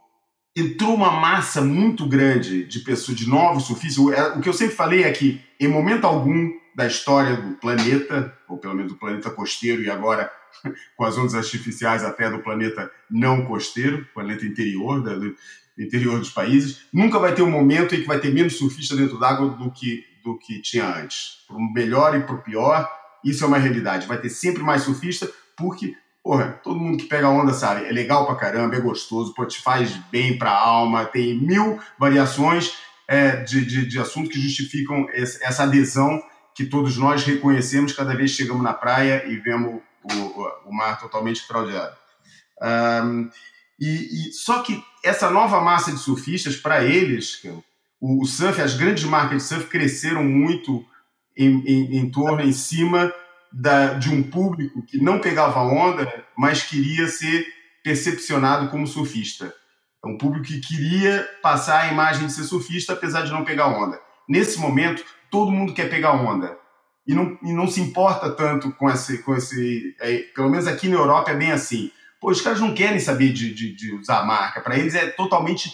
B: entrou uma massa muito grande de pessoas, de novos surfistas. O, é, o que eu sempre falei é que, em momento algum da história do planeta, ou pelo menos do planeta costeiro, e agora *laughs* com as ondas artificiais até do planeta não costeiro, planeta interior, do interior dos países, nunca vai ter um momento em que vai ter menos surfista dentro d'água do que, do que tinha antes. Para o melhor e para o pior, isso é uma realidade. Vai ter sempre mais surfista, porque Porra, todo mundo que pega onda sabe, é legal pra caramba, é gostoso, pô, te faz bem pra alma, tem mil variações é, de, de, de assuntos que justificam essa adesão que todos nós reconhecemos cada vez que chegamos na praia e vemos o, o mar totalmente craudiado. Um, e, e, só que essa nova massa de surfistas, para eles, o, o, surf, as grandes marcas de surf cresceram muito em, em, em torno, em cima da, de um público que não pegava onda, mas queria ser percepcionado como surfista. É um público que queria passar a imagem de ser surfista, apesar de não pegar onda. Nesse momento, todo mundo quer pegar onda. E não, e não se importa tanto com esse. Com esse é, pelo menos aqui na Europa é bem assim. Pô, os caras não querem saber de, de, de usar marca. Para eles é totalmente,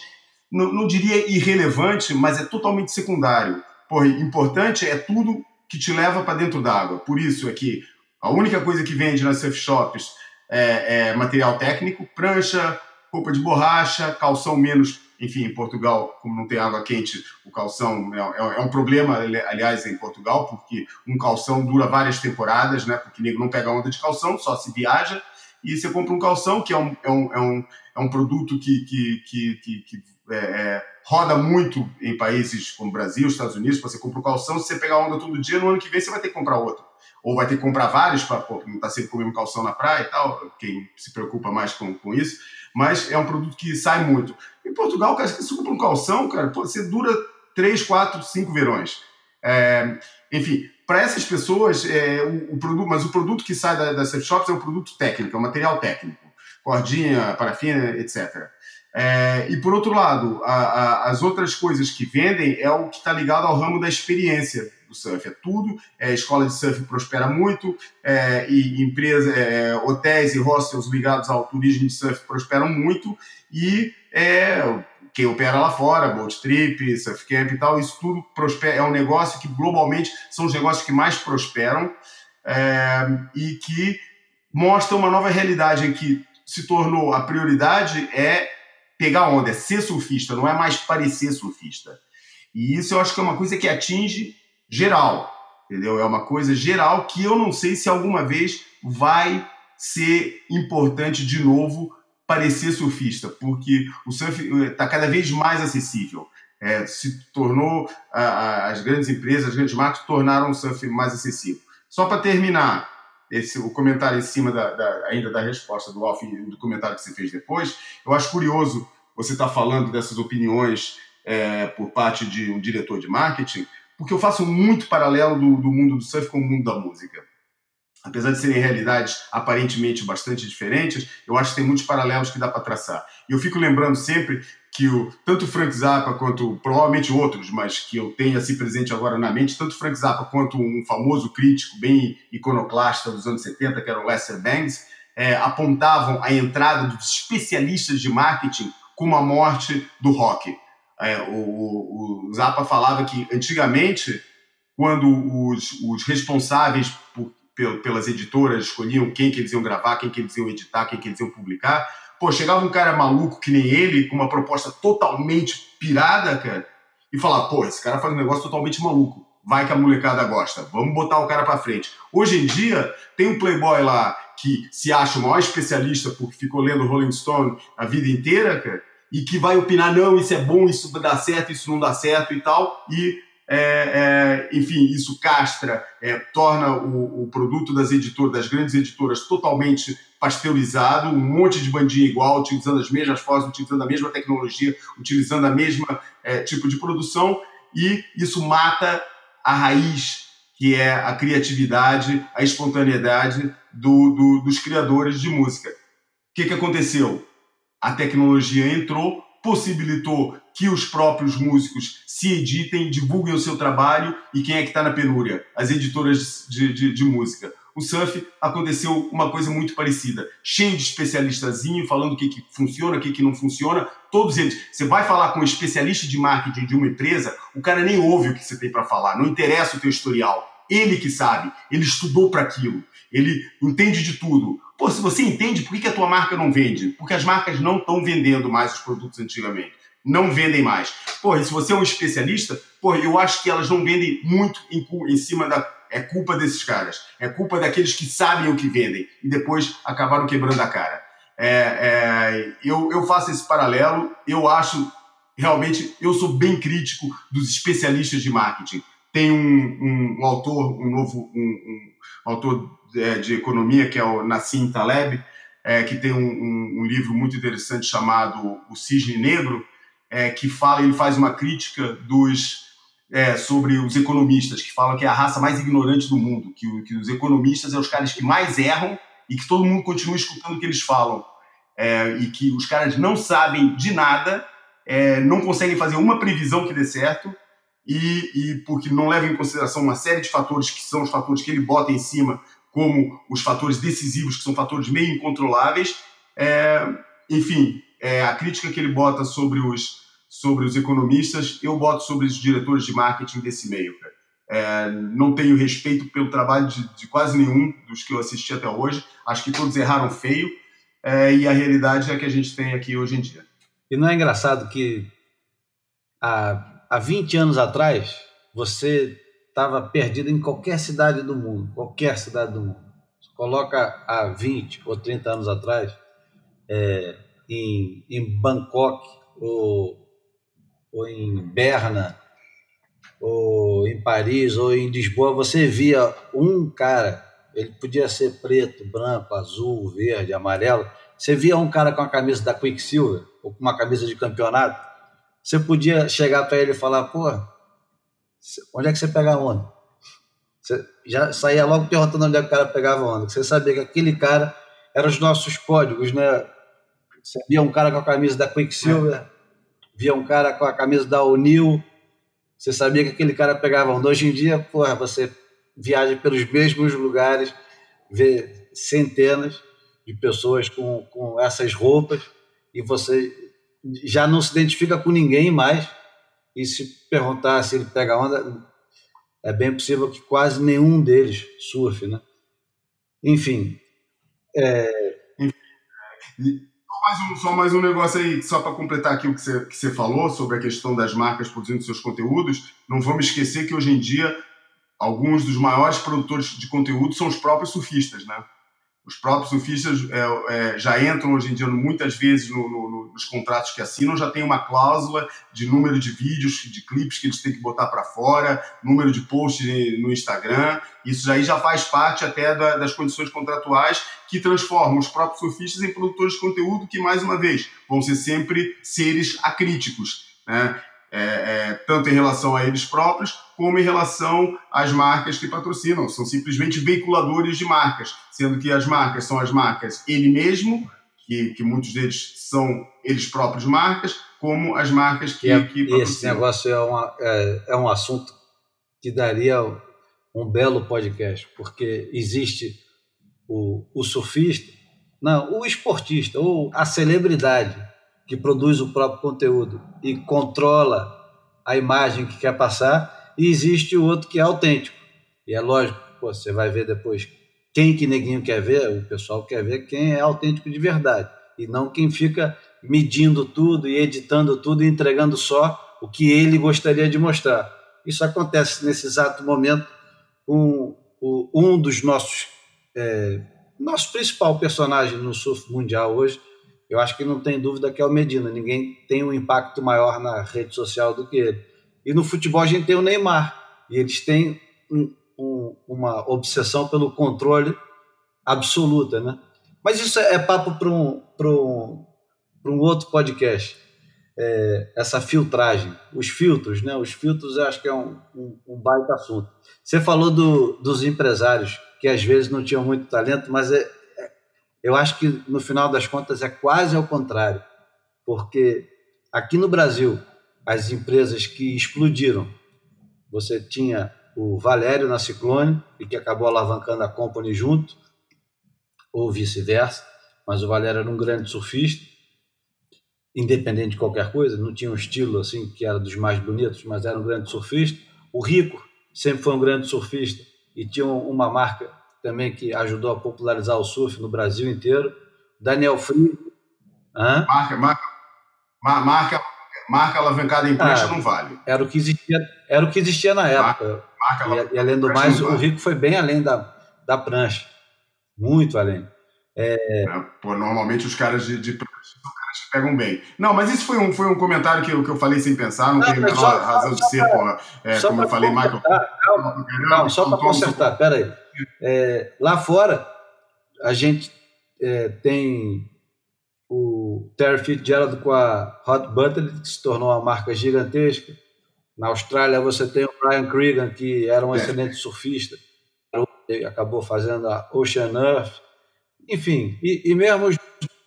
B: não, não diria irrelevante, mas é totalmente secundário. Pô, importante é tudo que te leva para dentro d'água. Por isso é que a única coisa que vende nas surf shops é, é, material técnico, prancha, roupa de borracha, calção menos. Enfim, em Portugal, como não tem água quente, o calção é, é, é um problema, aliás, em Portugal, porque um calção dura várias temporadas, né? Porque nego não pega onda de calção, só se viaja. E você compra um calção, que é um, é um, é um, é um produto que, que, que, que, que é, é, roda muito em países como Brasil, Estados Unidos, você compra um calção, se você pegar onda todo dia, no ano que vem você vai ter que comprar outro. Ou vai ter que comprar vários para não estar tá sempre comendo calção na praia e tal, quem se preocupa mais com, com isso. Mas é um produto que sai muito. Em Portugal, cara, se você compra um calção, cara, pô, você dura 3, 4, 5 verões. É, enfim, para essas pessoas, é, o, o, produto, mas o produto que sai da, das shops é um produto técnico, é um material técnico. Cordinha, parafina, etc. É, e por outro lado, a, a, as outras coisas que vendem é o que está ligado ao ramo da experiência do surf. É tudo. É, escola de surf prospera muito, é, e empresas, é, hotéis e hostels ligados ao turismo de surf prosperam muito, e é, quem opera lá fora, Boat Trip, Surf Camp e tal, isso tudo prospera, é um negócio que globalmente são os negócios que mais prosperam é, e que mostra uma nova realidade em que se tornou a prioridade é pegar onda, é ser surfista, não é mais parecer surfista. E isso eu acho que é uma coisa que atinge geral, entendeu? É uma coisa geral que eu não sei se alguma vez vai ser importante de novo parecer surfista, porque o surf está cada vez mais acessível. É, se tornou a, a, as grandes empresas, as grandes marcas tornaram o surf mais acessível. Só para terminar esse, o comentário em cima da, da, ainda da resposta do Alf do comentário que você fez depois, eu acho curioso você estar tá falando dessas opiniões é, por parte de um diretor de marketing, porque eu faço muito paralelo do, do mundo do surf com o mundo da música apesar de serem realidades aparentemente bastante diferentes, eu acho que tem muitos paralelos que dá para traçar. E eu fico lembrando sempre que o, tanto o Frank Zappa quanto provavelmente outros, mas que eu tenho assim presente agora na mente, tanto o Frank Zappa quanto um famoso crítico bem iconoclasta dos anos 70, que era o Lester Bangs, é, apontavam a entrada dos especialistas de marketing como a morte do rock. É, o, o, Zappa falava que antigamente, quando os, os responsáveis por pelas editoras, escolhiam quem que eles iam gravar, quem que eles iam editar, quem que eles iam publicar. Pô, chegava um cara maluco que nem ele, com uma proposta totalmente pirada, cara, e falava, pô, esse cara faz um negócio totalmente maluco. Vai que a molecada gosta. Vamos botar o cara para frente. Hoje em dia, tem um playboy lá que se acha o maior especialista porque ficou lendo Rolling Stone a vida inteira, cara, e que vai opinar, não, isso é bom, isso dá certo, isso não dá certo e tal, e é, é, enfim, isso castra, é, torna o, o, produto das editoras, das grandes editoras, totalmente pasteurizado, um monte de bandinha igual, utilizando as mesmas formas, utilizando a mesma tecnologia, utilizando a mesma é, tipo de produção, e isso mata a raiz, que é a criatividade, a espontaneidade do, do, dos criadores de música. O que, que aconteceu? A tecnologia entrou, possibilitou que os próprios músicos se editem, divulguem o seu trabalho e quem é que está na penúria? As editoras de, de, de, música. O surf aconteceu uma coisa muito parecida, cheio de especialistazinho falando o que, que funciona, o que, que não funciona. Todos eles. Você vai falar com um especialista de marketing de uma empresa, o cara nem ouve o que você tem para falar, não interessa o teu historial. Ele que sabe, ele estudou para aquilo, ele entende de tudo. Pô, se você entende, por que, que a tua marca não vende? Porque as marcas não estão vendendo mais os produtos antigamente não vendem mais. E se você é um especialista, pô, eu acho que elas não vendem muito em, em cima da. É culpa desses caras. É culpa daqueles que sabem o que vendem e depois acabaram quebrando a cara. É, é, eu, eu faço esse paralelo, eu acho realmente, eu sou bem crítico dos especialistas de marketing. Tem um, um, um autor, um novo um, autor é, de economia, que é o Nassim Taleb, é, que tem um, livro muito interessante chamado O Cisne Negro, é, que fala, ele faz uma crítica dos é, sobre os economistas, que falam que é a raça mais ignorante do mundo, que, que os economistas são os caras que mais erram e que todo mundo continua escutando o que eles falam. É, e que os caras não sabem de nada, é, não conseguem fazer uma previsão que dê certo, e, e porque não levam em consideração uma série de fatores que são os fatores que ele bota em cima, como os fatores decisivos, que são fatores meio incontroláveis. É, enfim, é, a crítica que ele bota sobre os, sobre os economistas, eu boto sobre os diretores de marketing desse meio. É, não tenho respeito pelo trabalho de, de, quase nenhum dos que eu assisti até hoje. Acho que todos erraram feio. É, e a realidade é que a gente tem aqui hoje em dia.
A: E não é engraçado que há, há 20 anos atrás você estava perdido em qualquer cidade do mundo, qualquer cidade do mundo. Você coloca há 20 ou 30 anos atrás, é, em, em Bangkok, ou, ou em Berna, ou em Paris, ou em Lisboa, você via um cara, ele podia ser preto, branco, azul, verde, amarelo, você via um cara com a camisa da Quicksilver, ou com uma camisa de campeonato, você podia chegar para ele e falar, pô, onde é que você pega a onda? Você já saía logo perguntando onde é que o cara pegava a onda. Você sabia que aquele cara era os nossos códigos, né? Você via um cara com a camisa da Quicksilver, é. via um cara com a camisa da O'Neill, você sabia que aquele cara pegava onda. Hoje em dia, porra, você viaja pelos mesmos lugares, vê centenas de pessoas com, com essas roupas e você já não se identifica com ninguém mais. E se perguntar se ele pega onda, é bem possível que quase nenhum deles surfe, né? Enfim. É...
B: Mais um, só mais um negócio aí, só para completar aqui o que você, que você falou sobre a questão das marcas produzindo seus conteúdos. Não vamos esquecer que hoje em dia alguns dos maiores produtores de conteúdo são os próprios surfistas, né? Os próprios surfistas é, é, já entram hoje em dia muitas vezes no, no, nos contratos que assinam, já tem uma cláusula de número de vídeos, de clipes que eles têm que botar para fora, número de posts no Instagram. Isso aí já faz parte até da, das condições contratuais que transformam os próprios surfistas em produtores de conteúdo que, mais uma vez, vão ser sempre seres acríticos. Né? É, é, tanto em relação a eles próprios, como em relação às marcas que patrocinam. São simplesmente veiculadores de marcas, sendo que as marcas são as marcas ele mesmo, que, que muitos deles são eles próprios marcas, como as marcas que,
A: é,
B: que
A: patrocinam. Esse negócio é, uma, é, é um assunto que daria um belo podcast, porque existe o, o surfista, não, o esportista, ou a celebridade, que produz o próprio conteúdo e controla a imagem que quer passar, e existe o outro que é autêntico. E é lógico, pô, você vai ver depois quem que neguinho quer ver, o pessoal quer ver quem é autêntico de verdade, e não quem fica medindo tudo e editando tudo e entregando só o que ele gostaria de mostrar. Isso acontece nesse exato momento com um dos nossos é, nosso principal personagem no surf mundial hoje, eu acho que não tem dúvida que é o Medina. Ninguém tem um impacto maior na rede social do que ele. E no futebol a gente tem o Neymar. E eles têm um, um, uma obsessão pelo controle absoluta, né? Mas isso é papo para um, um, um outro podcast. É, essa filtragem, os filtros, né? Os filtros eu acho que é um, um, um baita assunto. Você falou do, dos empresários que às vezes não tinham muito talento, mas é, eu acho que no final das contas é quase ao contrário, porque aqui no Brasil, as empresas que explodiram, você tinha o Valério na Ciclone, e que acabou alavancando a Company junto, ou vice-versa, mas o Valério era um grande surfista, independente de qualquer coisa, não tinha um estilo assim que era dos mais bonitos, mas era um grande surfista. O Rico sempre foi um grande surfista e tinha uma marca também que ajudou a popularizar o surf no Brasil inteiro. Daniel Free.
B: Hã? Marca, marca, marca, marca alavancada em prancha ah, não vale.
A: Era o que existia, era o que existia na época. Marca, marca e, e, além do mais, o Rico foi bem além da, da prancha. Muito além. É...
B: É, pô, normalmente os caras de, de prancha são caras que pegam bem. Não, mas isso foi um, foi um comentário que eu, que eu falei sem pensar, não, não tem a menor razão só, de ser, porra. É, como eu falei, Michael.
A: Calma, calma, só para consertar, peraí. É, lá fora, a gente é, tem o Terry Fitzgerald com a Hot Butter, que se tornou uma marca gigantesca. Na Austrália, você tem o Brian Cregan, que era um é. excelente surfista, acabou fazendo a Ocean Earth. Enfim, e, e mesmo as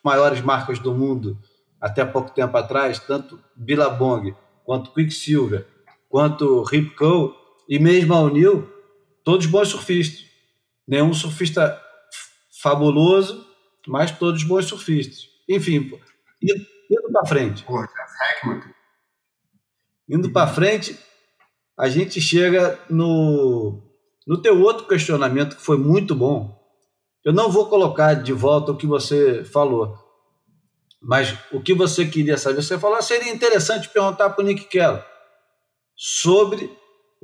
A: maiores marcas do mundo, até pouco tempo atrás, tanto Billabong, quanto Quicksilver, quanto Rip Curl, e mesmo a O'Neill, todos bons surfistas nenhum surfista fabuloso, mas todos bons surfistas. Enfim, indo, indo para frente. Indo para frente, a gente chega no, no teu outro questionamento que foi muito bom. Eu não vou colocar de volta o que você falou, mas o que você queria saber, você falou, seria interessante perguntar para o Nick Keller sobre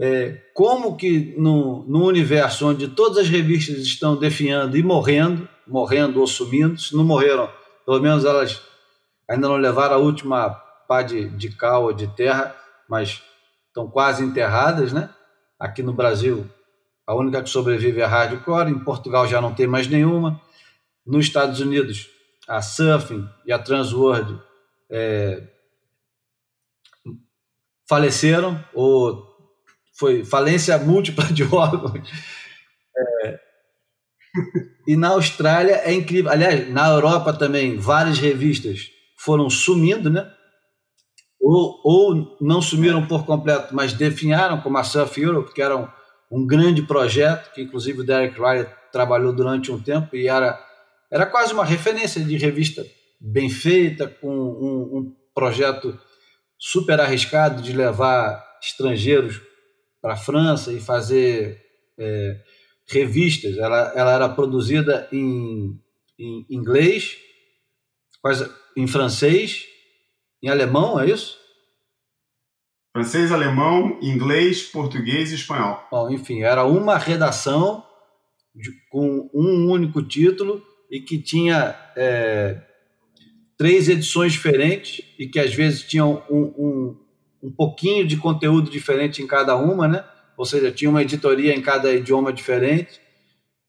A: é, como que no universo onde todas as revistas estão definhando e morrendo, morrendo ou sumindo, se não morreram, pelo menos elas ainda não levaram a última pá de, de cal ou de terra, mas estão quase enterradas, né? Aqui no Brasil, a única que sobrevive é a Hardcore, em Portugal já não tem mais nenhuma. Nos Estados Unidos, a Surfing e a Transworld é, faleceram ou foi falência múltipla de órgãos. É. E na Austrália é incrível. Aliás, na Europa também, várias revistas foram sumindo, né? Ou, ou não sumiram por completo, mas definharam, como a Surf Europe, que era um, um grande projeto, que inclusive o Derek Wright trabalhou durante um tempo e era, era quase uma referência de revista bem feita, com um, um projeto super arriscado de levar estrangeiros para a França e fazer é, revistas. Ela, ela era produzida em, em inglês, quase em francês, em alemão, é isso?
B: Francês, alemão, inglês, português e espanhol.
A: Bom, enfim, era uma redação de, com um único título e que tinha é, três edições diferentes e que às vezes tinham um, um, um pouquinho de conteúdo diferente em cada uma, né? Ou seja, tinha uma editoria em cada idioma diferente.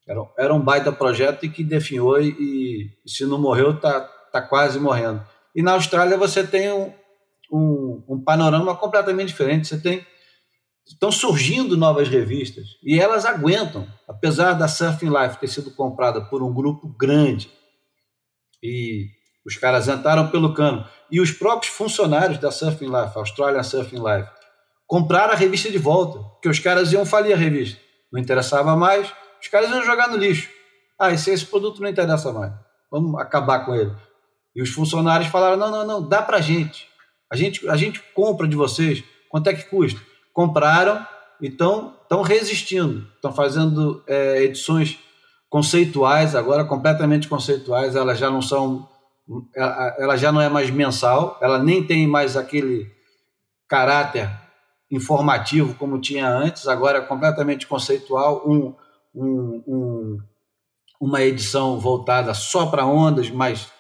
A: Era, era um baita projeto e que definhou e, e se não morreu, tá, tá quase morrendo. E na Austrália você tem um, um, um panorama completamente diferente. Você tem estão surgindo novas revistas e elas aguentam, apesar da Surfing Life ter sido comprada por um grupo grande e os caras entraram pelo cano e os próprios funcionários da Surfing Life, Australian Surfing Life, compraram a revista de volta, porque os caras iam falir a revista, não interessava mais, os caras iam jogar no lixo. Ah, esse, esse produto não interessa mais, vamos acabar com ele. E os funcionários falaram: não, não, não, dá para gente. A gente, a gente compra de vocês, quanto é que custa? compraram e estão resistindo, estão fazendo é, edições conceituais agora, completamente conceituais, elas já não são, ela já não é mais mensal, ela nem tem mais aquele caráter informativo como tinha antes, agora é completamente conceitual, um, um, um, uma edição voltada só para ondas, mas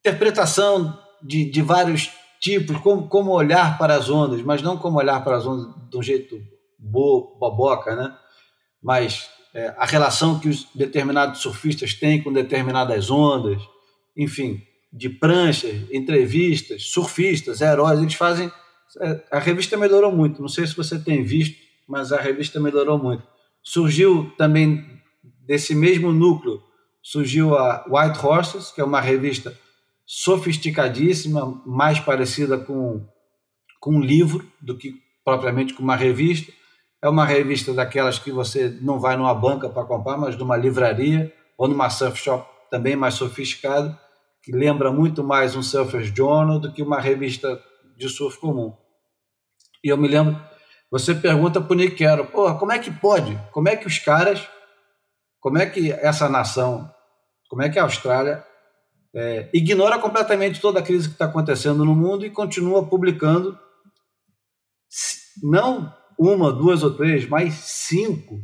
A: interpretação de, de vários tipos, como, como olhar para as ondas, mas não como olhar para as ondas de um jeito bo, boboca, né? Mas é, a relação que os determinados surfistas têm com determinadas ondas, enfim, de pranchas, entrevistas, surfistas, heróis, eles fazem. É, a revista melhorou muito. Não sei se você tem visto, mas a revista melhorou muito. Surgiu também desse mesmo núcleo, surgiu a White Horses, que é uma revista sofisticadíssima, mais parecida com, com um livro do que propriamente com uma revista. É uma revista daquelas que você não vai numa banca para comprar, mas numa livraria ou numa surf shop também mais sofisticada, que lembra muito mais um Surfer's Journal do que uma revista de surf comum. E eu me lembro, você pergunta para o Nick Carroll, como é que pode? Como é que os caras, como é que essa nação, como é que a Austrália é, ignora completamente toda a crise que está acontecendo no mundo e continua publicando não uma, duas ou três, mas cinco.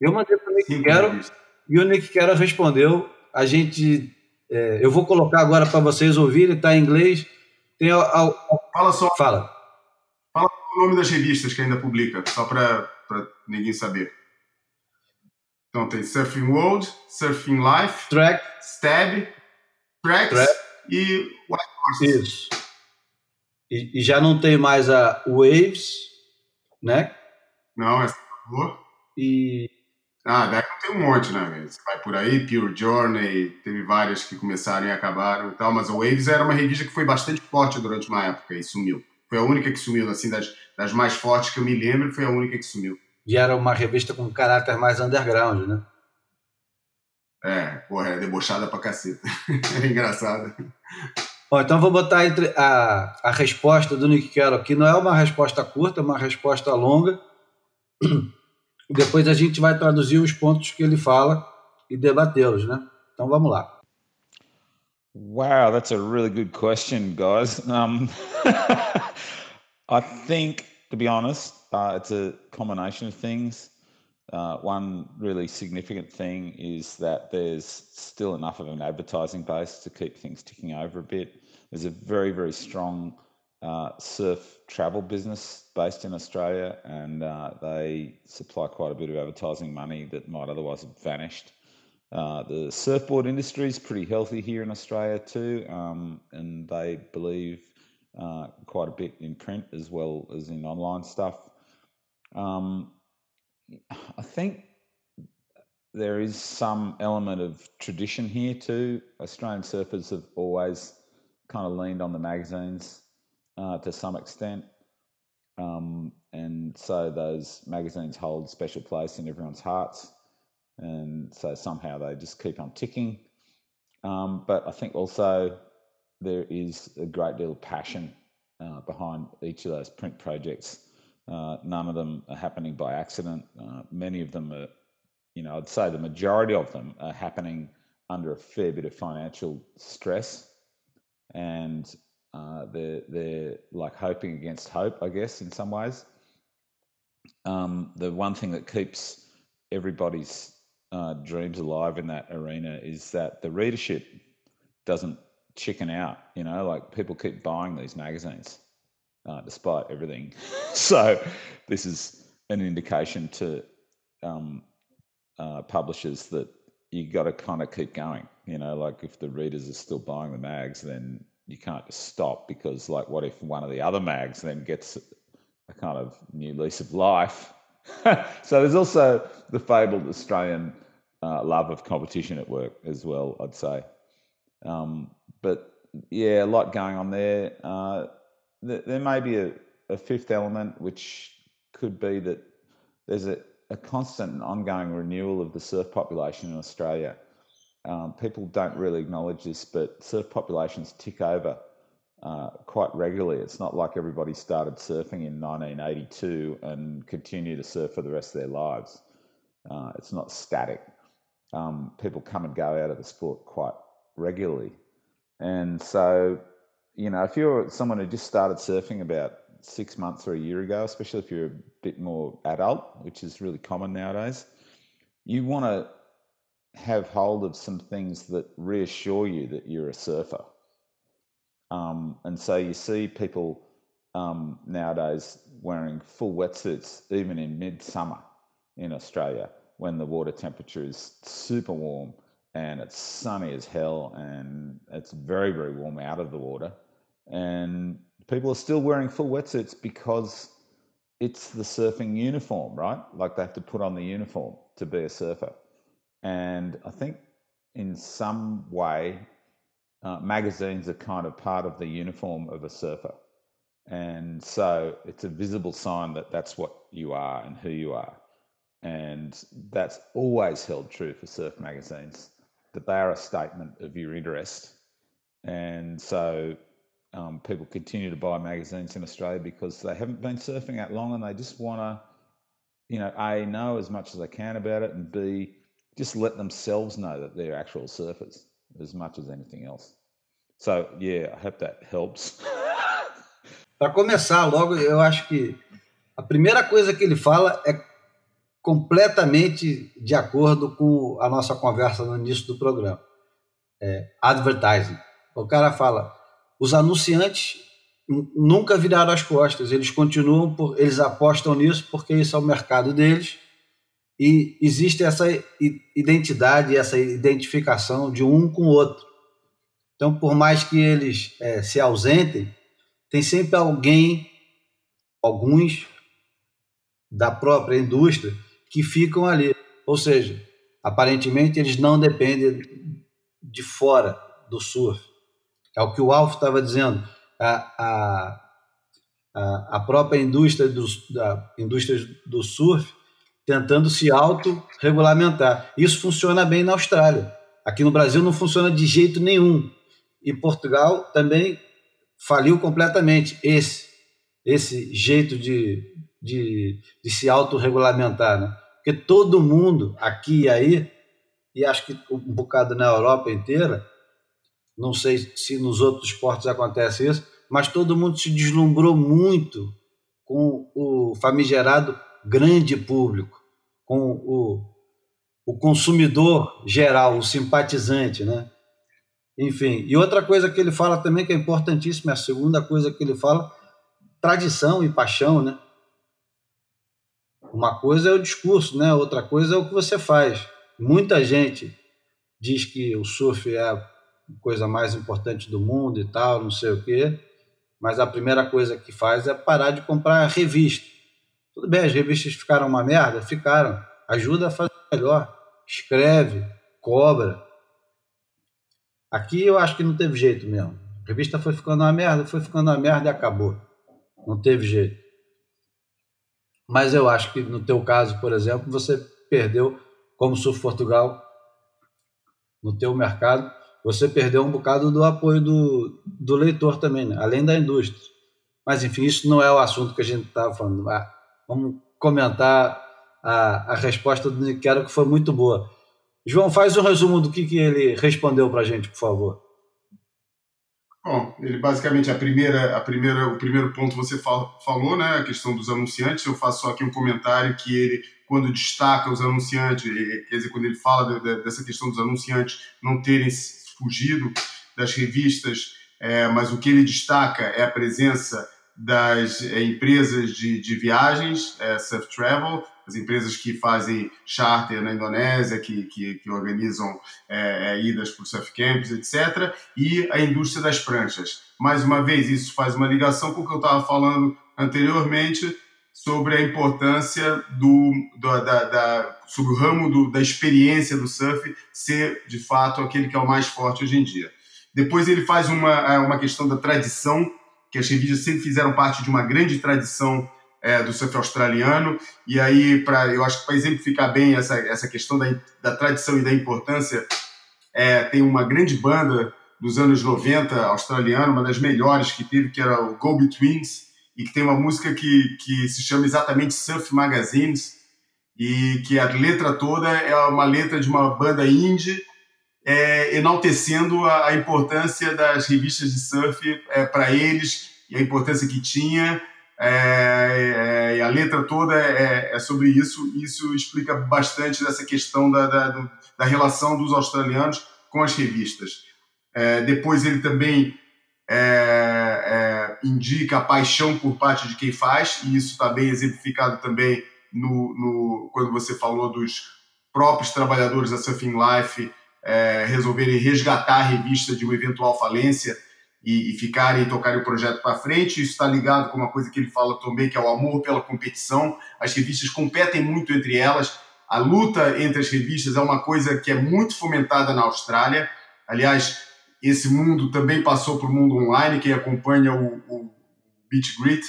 A: Eu mandei para o Nick Quero e o Nick Quero respondeu. A gente, é, eu vou colocar agora para vocês ouvirem, está em inglês. Tem.
B: Fala só.
A: Fala.
B: Fala o nome das revistas que ainda publica, só para ninguém saber. Então tem Surfing World, Surfing Life,
A: Track,
B: Stab, Tracks e White Horses.
A: Isso. E, e, já não tem mais a Waves, né?
B: Não, essa acabou.
A: E.
B: Ah, daí tem um monte, né? Você vai por aí, Pure Journey, teve várias que começaram e acabaram e tal, mas a Waves era uma revista que foi bastante forte durante uma época e sumiu. Foi a única que sumiu, assim, das, das mais fortes que eu me lembro, foi a única que sumiu.
A: E era uma revista com caráter mais underground, né?
B: É, porra, é debochada pra caceta. *laughs* é engraçado.
A: Bom, então vou botar entre a, a resposta do Nick Carroll, que não é uma resposta curta, é uma resposta longa. *clears throat* Depois a gente vai traduzir os pontos que ele fala e debatê-los, né? Então vamos lá.
E: Wow, that's a really good question, guys. Um, *laughs* I think, to be honest, uh, it's a combination of things. Uh, one really significant thing is that there's still enough of an advertising base to keep things ticking over a bit. There's a very, very strong uh, surf travel business based in Australia, and uh, they supply quite a bit of advertising money that might otherwise have vanished. Uh, the surfboard industry is pretty healthy here in Australia too, um, and they believe uh, quite a bit in print as well as in online stuff. Um, I think there is some element of tradition here too. Australian surfers have always kind of leaned on the magazines uh, to some extent. Um, and so those magazines hold special place in everyone's hearts. And so somehow they just keep on ticking. Um, but I think also there is a great deal of passion uh, behind each of those print projects. Uh, none of them are happening by accident. Uh, many of them are, you know, I'd say the majority of them are happening under a fair bit of financial stress, and uh, they're they're like hoping against hope, I guess, in some ways. Um, the one thing that keeps everybody's uh, dreams alive in that arena is that the readership doesn't chicken out. You know, like people keep buying these magazines uh, despite everything. *laughs* so this is an indication to um, uh, publishers that you got to kind of keep going. You know, like if the readers are still buying the mags, then you can't just stop because, like, what if one of the other mags then gets a kind of new lease of life? *laughs* so there's also the fabled Australian uh, love of competition at work as well. I'd say. Um, but yeah, a lot going on there. Uh, th- there may be a, a, fifth element, which could be that there's a, a, constant and ongoing renewal of the surf population in Australia. Um, people don't really acknowledge this, but surf populations tick over uh, quite regularly. It's not like everybody started surfing in 1982 and continue to surf for the rest of their lives. Uh, it's not static. Um, people come and go out of the sport quite regularly. And so, you know, if you're someone who just started surfing about six months or a year ago, especially if you're a bit more adult, which is really common nowadays, you want to have hold of some things that reassure you that you're a surfer. Um, and so you see people um, nowadays wearing full wetsuits, even in midsummer in Australia, when the water temperature is super warm and it's sunny as hell and it's very very warm out of the water. And people are still wearing full wetsuits because it's the surfing uniform right? Like they have to put on the uniform to be a surfer and i think in some way uh, magazines are kind of part of the uniform of a surfer and so it's a visible sign that that's what you are and who you are and that's always held true for surf magazines that they are a statement of your interest. And so um, people continue to buy magazines in Australia because they haven't been surfing that long and they just want to, you know, A, know as much as they can about it and B, just let themselves know that they're actual surfers as much as anything else. So, yeah, I hope that helps. *laughs*
A: Para começar logo, eu acho que a primeira coisa que ele fala é completamente de acordo com a nossa conversa no início do programa. É, advertising. O cara fala: os anunciantes nunca viraram as costas, eles continuam, por, eles apostam nisso porque isso é o mercado deles e existe essa identidade, essa identificação de um com o outro. Então, por mais que eles é, se ausentem, tem sempre alguém, alguns da própria indústria que ficam ali. Ou seja, aparentemente eles não dependem de fora do surf. É o que o Alf estava dizendo. A, a, a própria indústria do, da indústria do surf tentando se autorregulamentar. Isso funciona bem na Austrália. Aqui no Brasil não funciona de jeito nenhum. E Portugal também faliu completamente esse, esse jeito de, de, de se autorregulamentar. Né? Porque todo mundo, aqui e aí, e acho que um bocado na Europa inteira, não sei se nos outros esportes acontece isso, mas todo mundo se deslumbrou muito com o famigerado grande público, com o, o consumidor geral, o simpatizante, né? Enfim, e outra coisa que ele fala também que é importantíssima, a segunda coisa que ele fala, tradição e paixão, né? Uma coisa é o discurso, né? Outra coisa é o que você faz. Muita gente diz que o surf é a coisa mais importante do mundo e tal, não sei o quê, mas a primeira coisa que faz é parar de comprar revista. Tudo bem, as revistas ficaram uma merda? Ficaram. Ajuda a fazer melhor. Escreve, cobra. Aqui eu acho que não teve jeito mesmo. A revista foi ficando uma merda, foi ficando uma merda e acabou. Não teve jeito. Mas eu acho que no teu caso, por exemplo, você perdeu, como Surf Portugal, no teu mercado, você perdeu um bocado do apoio do, do leitor também, né? além da indústria. Mas, enfim, isso não é o assunto que a gente estava falando. Ah, vamos comentar a, a resposta do Niquero, que foi muito boa. João, faz um resumo do que, que ele respondeu para a gente, por favor.
B: Bom, ele basicamente a primeira, a primeira, o primeiro ponto você falou, né, a questão dos anunciantes. Eu faço só aqui um comentário que ele, quando destaca os anunciantes, quer dizer, quando ele fala de, de, dessa questão dos anunciantes não terem fugido das revistas, é, mas o que ele destaca é a presença das é, empresas de, de viagens, é, Surf Travel, as empresas que fazem charter na Indonésia, que, que, que organizam é, idas para surf camps, etc., e a indústria das pranchas. Mais uma vez, isso faz uma ligação com o que eu estava falando anteriormente sobre a importância do, do da, da, sobre o ramo do, da experiência do surf ser, de fato, aquele que é o mais forte hoje em dia. Depois ele faz uma, uma questão da tradição, que as revistas sempre fizeram parte de uma grande tradição é, do surf australiano. E aí, para eu acho que para exemplificar bem essa, essa questão da, da tradição e da importância, é, tem uma grande banda dos anos 90 australiana, uma das melhores que teve, que era o Go Betweens, e que tem uma música que, que se chama exatamente Surf Magazines, e que a letra toda é uma letra de uma banda indie é, enaltecendo a, a, importância das revistas de surf é, para eles e a importância que tinha é, é, a letra toda é, é, sobre isso, isso explica bastante dessa questão da, da, da relação dos australianos com as revistas. É, depois ele também indica a paixão por parte de quem faz, e isso está bem exemplificado também no, no, quando você falou dos próprios trabalhadores da Surfing Life resolverem resgatar a revista de uma eventual falência e, e ficarem e tocarem o projeto para frente. Isso está ligado com uma coisa que ele fala também, que é o amor pela competição. As revistas competem muito entre elas. A luta entre as revistas é uma coisa que é muito fomentada na Austrália. Aliás, esse mundo também passou para o mundo online. Quem acompanha o, o Beach Grit,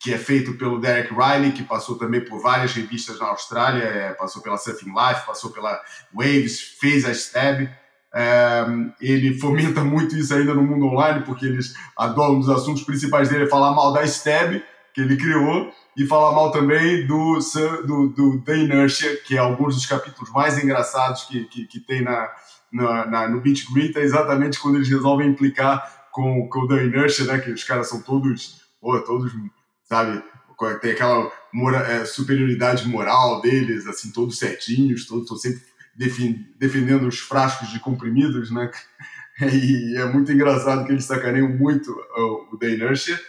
B: que é feito pelo Derek Riley, que passou também por várias revistas na Austrália, é, passou pela Surfing Life, passou pela Waves, fez a Stab. É, ele fomenta *laughs* muito isso ainda no mundo online, porque eles adoram, um dos assuntos principais dele é falar mal da Stab, que ele criou, e falar mal também do, do, do The Inertia, que é alguns dos capítulos mais engraçados que, que, que tem na, na, na, no Beach Grit, é exatamente quando eles resolvem implicar com, com o The Inertia, né, que os caras são todos, pô, todos, sabe, tem aquela mora, é, superioridade moral deles, assim, todos certinhos, todos sempre defendendo os frascos de comprimidos, né? *laughs* E é muito engraçado que eles sacaneiam muito o, o The Inertia.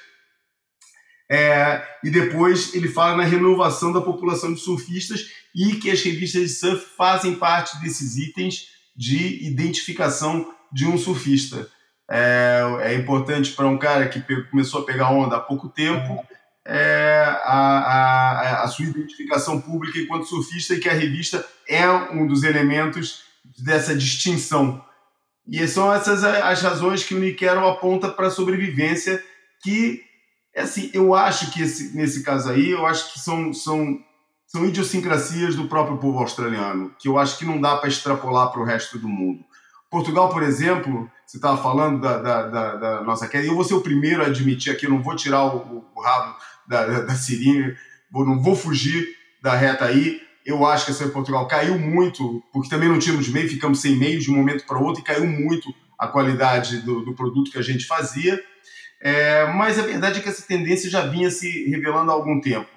B: É, e depois ele fala na renovação da população de surfistas e que as revistas de surf fazem parte desses itens de identificação de um surfista. É, é importante para um cara que começou a pegar onda há pouco tempo é, a, a, a, sua identificação pública enquanto surfista e que a revista é um dos elementos dessa distinção. E são essas as razões que o Niquero aponta para a sobrevivência, que, assim, eu acho que esse, nesse caso aí, eu acho que são, são, são idiosincrasias do próprio povo australiano, que eu acho que não dá para extrapolar para o resto do mundo. Portugal, por exemplo, você estava falando da, da, da, da, nossa queda, e eu vou ser o primeiro a admitir aqui, eu não vou tirar o, o, o rabo da, da, da Sirinha, vou, não vou fugir da reta aí. Eu acho que a Seleção Portugal caiu muito, porque também não tínhamos meio, ficamos sem meio de um momento para outro, e caiu muito a qualidade do, do produto que a gente fazia. É, mas a verdade é que essa tendência já vinha se revelando há algum tempo.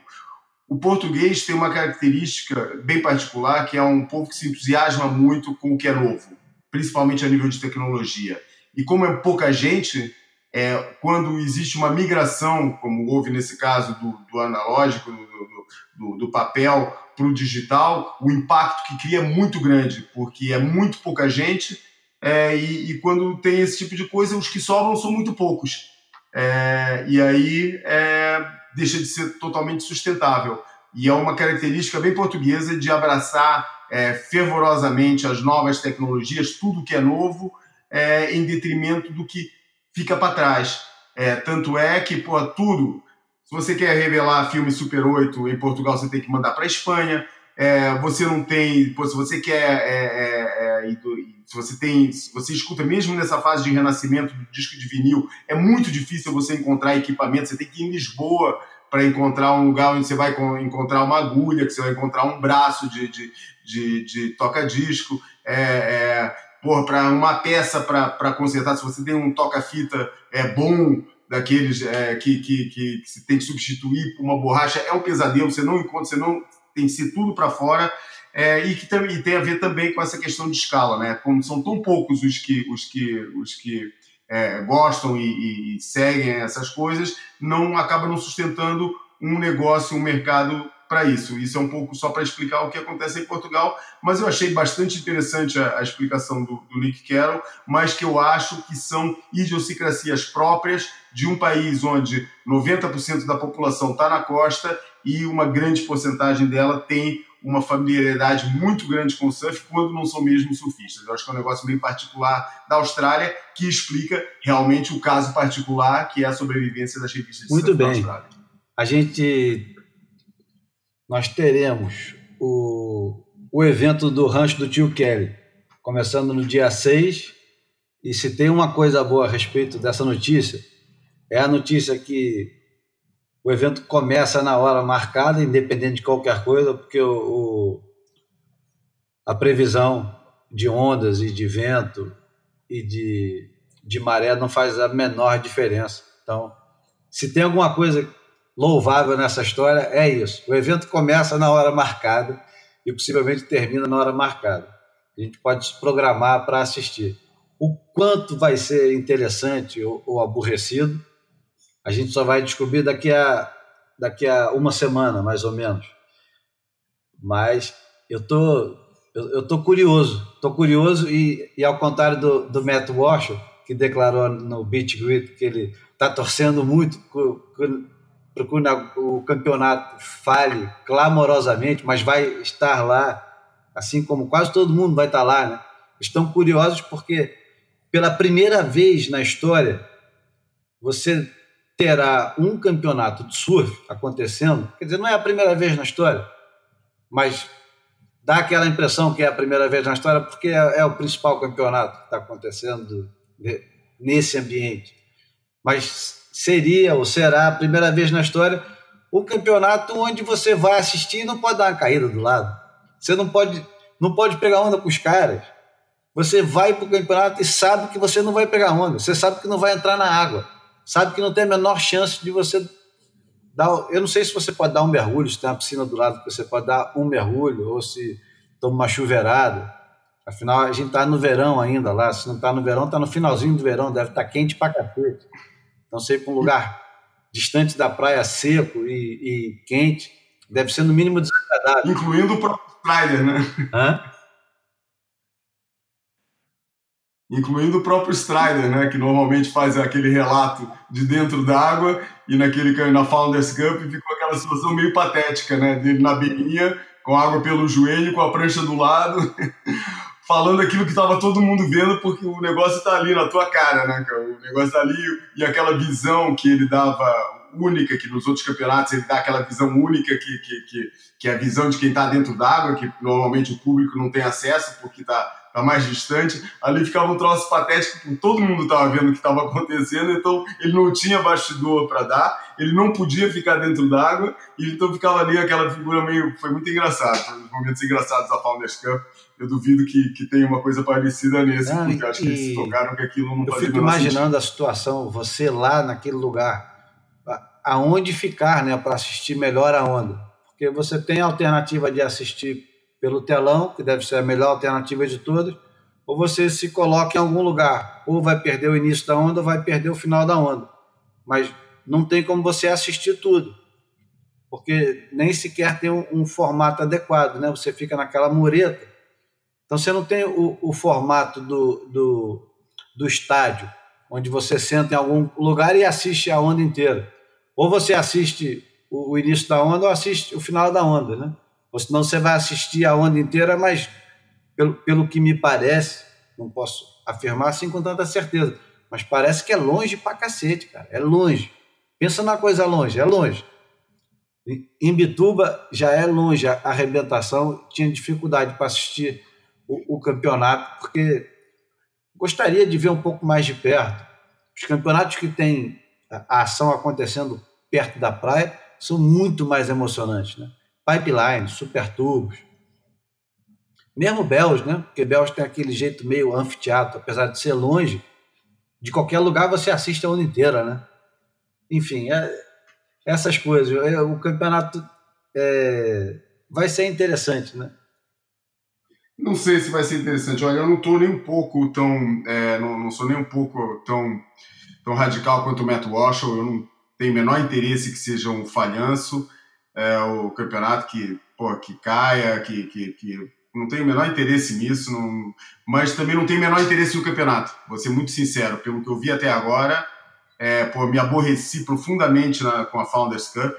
B: O português tem uma característica bem particular, que é um povo que se entusiasma muito com o que é novo, principalmente a nível de tecnologia. E como é pouca gente, é, quando existe uma migração, como houve nesse caso do, do analógico, do, do, do papel para o digital, o impacto que cria é muito grande, porque é muito pouca gente é, e, e, quando tem esse tipo de coisa, os que sobram são muito poucos. É, e aí é, deixa de ser totalmente sustentável. E é uma característica bem portuguesa de abraçar é, fervorosamente as novas tecnologias, tudo que é novo, é, em detrimento do que fica para trás. É, tanto é que, pô, tudo. Se você quer revelar filme Super 8 em Portugal, você tem que mandar para Espanha. É, você não tem. Pô, se você quer é, é, é se você tem, se você escuta mesmo nessa fase de renascimento do disco de vinil, é muito difícil você encontrar equipamento, você tem que ir em Lisboa para encontrar um lugar onde você vai encontrar uma agulha, que você vai encontrar um braço de, de, de, de toca-disco, é, é, para uma peça para consertar, se você tem um toca-fita é bom, daqueles é, que, que, que, que você tem que substituir por uma borracha, é um pesadelo, você não encontra, você não tem que ser tudo para fora. É, e que tem, e tem a ver também com essa questão de escala, né? Como são tão poucos os que, os que, os que é, gostam e, e, seguem essas coisas, não acaba não sustentando um negócio, um mercado para isso. Isso é um pouco só para explicar o que acontece em Portugal, mas eu achei bastante interessante a, a explicação do, do, Nick Carroll, mas que eu acho que são idiosincrasias próprias de um país onde 90% da população está na costa e uma grande porcentagem dela tem uma familiaridade muito grande com o surf quando não são mesmo surfistas. Eu acho que é um negócio bem particular da Austrália que explica realmente o caso particular que é a sobrevivência das revistas de
A: muito
B: surf
A: bem.
B: da Austrália.
A: A gente nós teremos o, o evento do rancho do tio Kelly, começando no dia 6. E se tem uma coisa boa a respeito dessa notícia, é a notícia que o evento começa na hora marcada, independente de qualquer coisa, porque o, o a previsão de ondas e de vento e de, de maré não faz a menor diferença. Então, se tem alguma coisa louvável nessa história é isso. O evento começa na hora marcada e possivelmente termina na hora marcada. A gente pode se programar para assistir. O quanto vai ser interessante ou, ou, aborrecido, a gente só vai descobrir daqui a, daqui a uma semana, mais ou menos. Mas eu tô, eu, tô curioso, tô curioso e, e ao contrário do, do Matt Walsh, que declarou no Beach Grid que ele está torcendo muito procure o campeonato fale clamorosamente, mas vai estar lá, assim como quase todo mundo vai estar lá, né? Estão curiosos porque pela primeira vez na história você terá um campeonato de surf acontecendo. Quer dizer, não é a primeira vez na história, mas dá aquela impressão que é a primeira vez na história porque é, é o principal campeonato que está acontecendo nesse ambiente. Mas seria ou será a primeira vez na história um campeonato onde você vai assistir e não pode dar uma caída do lado. Você não pode, não pode pegar onda com os caras. Você vai para o campeonato e sabe que você não vai pegar onda. Você sabe que não vai entrar na água. Sabe que não tem a menor chance de você dar. Eu não sei se você pode dar um mergulho, se tem uma piscina do lado que você pode dar um mergulho, ou se toma uma chuveirada. Afinal, a gente está no verão ainda lá. Se não está no verão, está no finalzinho do verão, deve estar tá quente para cacete. Então, você ir para um lugar distante da praia, seco e, e, quente, deve ser no mínimo desagradável.
B: Incluindo o próprio Strider, né?
A: Hã?
B: Incluindo o próprio Strider, né? Que normalmente faz aquele relato de dentro d'água e naquele na Founders Cup ficou aquela situação meio patética, né? Dele na beirinha, com água pelo joelho, com a prancha do lado. *laughs* falando aquilo que estava todo mundo vendo, porque o negócio está ali na tua cara, né? O negócio está ali e aquela visão que ele dava única, que nos outros campeonatos ele dá aquela visão única, que, que, que, que é a visão de quem está dentro d'água, que normalmente o público não tem acesso porque está tá mais distante. Ali ficava um troço patético, porque todo mundo estava vendo o que estava acontecendo, então ele não tinha bastidor para dar, ele não podia ficar dentro d'água, e então ficava ali aquela figura meio. Foi muito engraçado, foi um dos momentos engraçados da Founders Cup eu duvido que, que tenha uma coisa parecida nesse, não, porque acho que eles se tocaram que aquilo não
A: Eu fico imaginando sentido. a situação, você lá naquele lugar, aonde ficar né, para assistir melhor a onda. Porque você tem a alternativa de assistir pelo telão, que deve ser a melhor alternativa de todas, ou você se coloca em algum lugar, ou vai perder o início da onda, ou vai perder o final da onda. Mas não tem como você assistir tudo, porque nem sequer tem um, um formato adequado, né? Você fica naquela mureta então você não tem o, o formato do, do, do estádio, onde você senta em algum lugar e assiste a onda inteira. Ou você assiste o, início da onda ou assiste o final da onda, né? Ou senão você vai assistir a onda inteira, mas pelo, pelo que me parece, não posso afirmar assim com tanta certeza, mas parece que é longe pra cacete, cara. É longe. Pensa na coisa longe, é longe. Em Bituba já é longe a arrebentação, tinha dificuldade para assistir o, o campeonato, porque gostaria de ver um pouco mais de perto. Os campeonatos que têm a ação acontecendo perto da praia são muito mais emocionantes, né? Pipeline, super tubos. Mesmo Bells, né? Porque Bells tem aquele jeito meio anfiteatro, apesar de ser longe, de qualquer lugar você assiste a onda inteira, né? Enfim, é, essas coisas. É, o campeonato é, vai ser interessante, né?
B: Não sei se vai ser interessante. Olha, eu não estou nem um pouco tão. É, não, não, sou nem um pouco tão, tão radical quanto o Matt Walsh. Eu não tenho o menor interesse que seja um falhanço é, o campeonato que, pô, que caia, que, que, que não tenho o menor interesse nisso, não, mas também não tenho o menor interesse no campeonato. Vou ser muito sincero, pelo que eu vi até agora, é, pô, me aborreci profundamente na, com a Founders Cup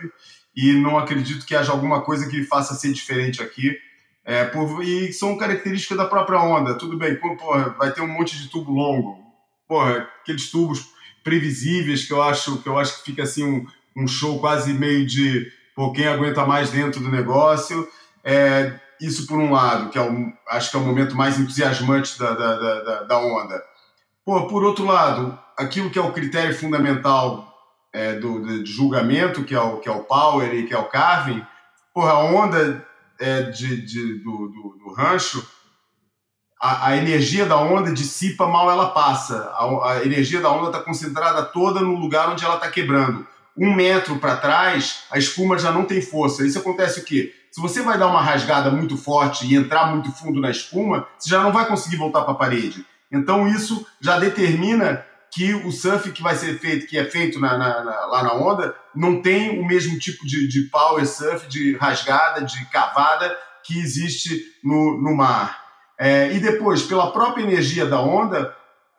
B: e não acredito que haja alguma coisa que faça ser diferente aqui. É, por, e são características da própria onda. Tudo bem, pô, porra, vai ter um monte de tubo longo. Porra, aqueles tubos previsíveis que eu acho que eu acho que fica assim um, um show quase meio de pô, quem aguenta mais dentro do negócio. É, isso por um lado, que é o, acho que é o momento mais entusiasmante da, da, da, da onda. Pô, por outro lado, aquilo que é o critério fundamental é, do, de julgamento, que é, o, que é o power e que é o carving, porra, a onda é, de, de, do, do, do rancho, a, a, energia da onda dissipa mal ela passa. A, a energia da onda está concentrada toda no lugar onde ela está quebrando. Um metro para trás, a espuma já não tem força. Isso acontece o quê? Se você vai dar uma rasgada muito forte e entrar muito fundo na espuma, você já não vai conseguir voltar para a parede. Então isso já determina que o surf que vai ser feito, que é feito na, na, na, lá na onda, não tem o mesmo tipo de, de power surf, de rasgada, de cavada que existe no, no mar. É, e depois, pela própria energia da onda,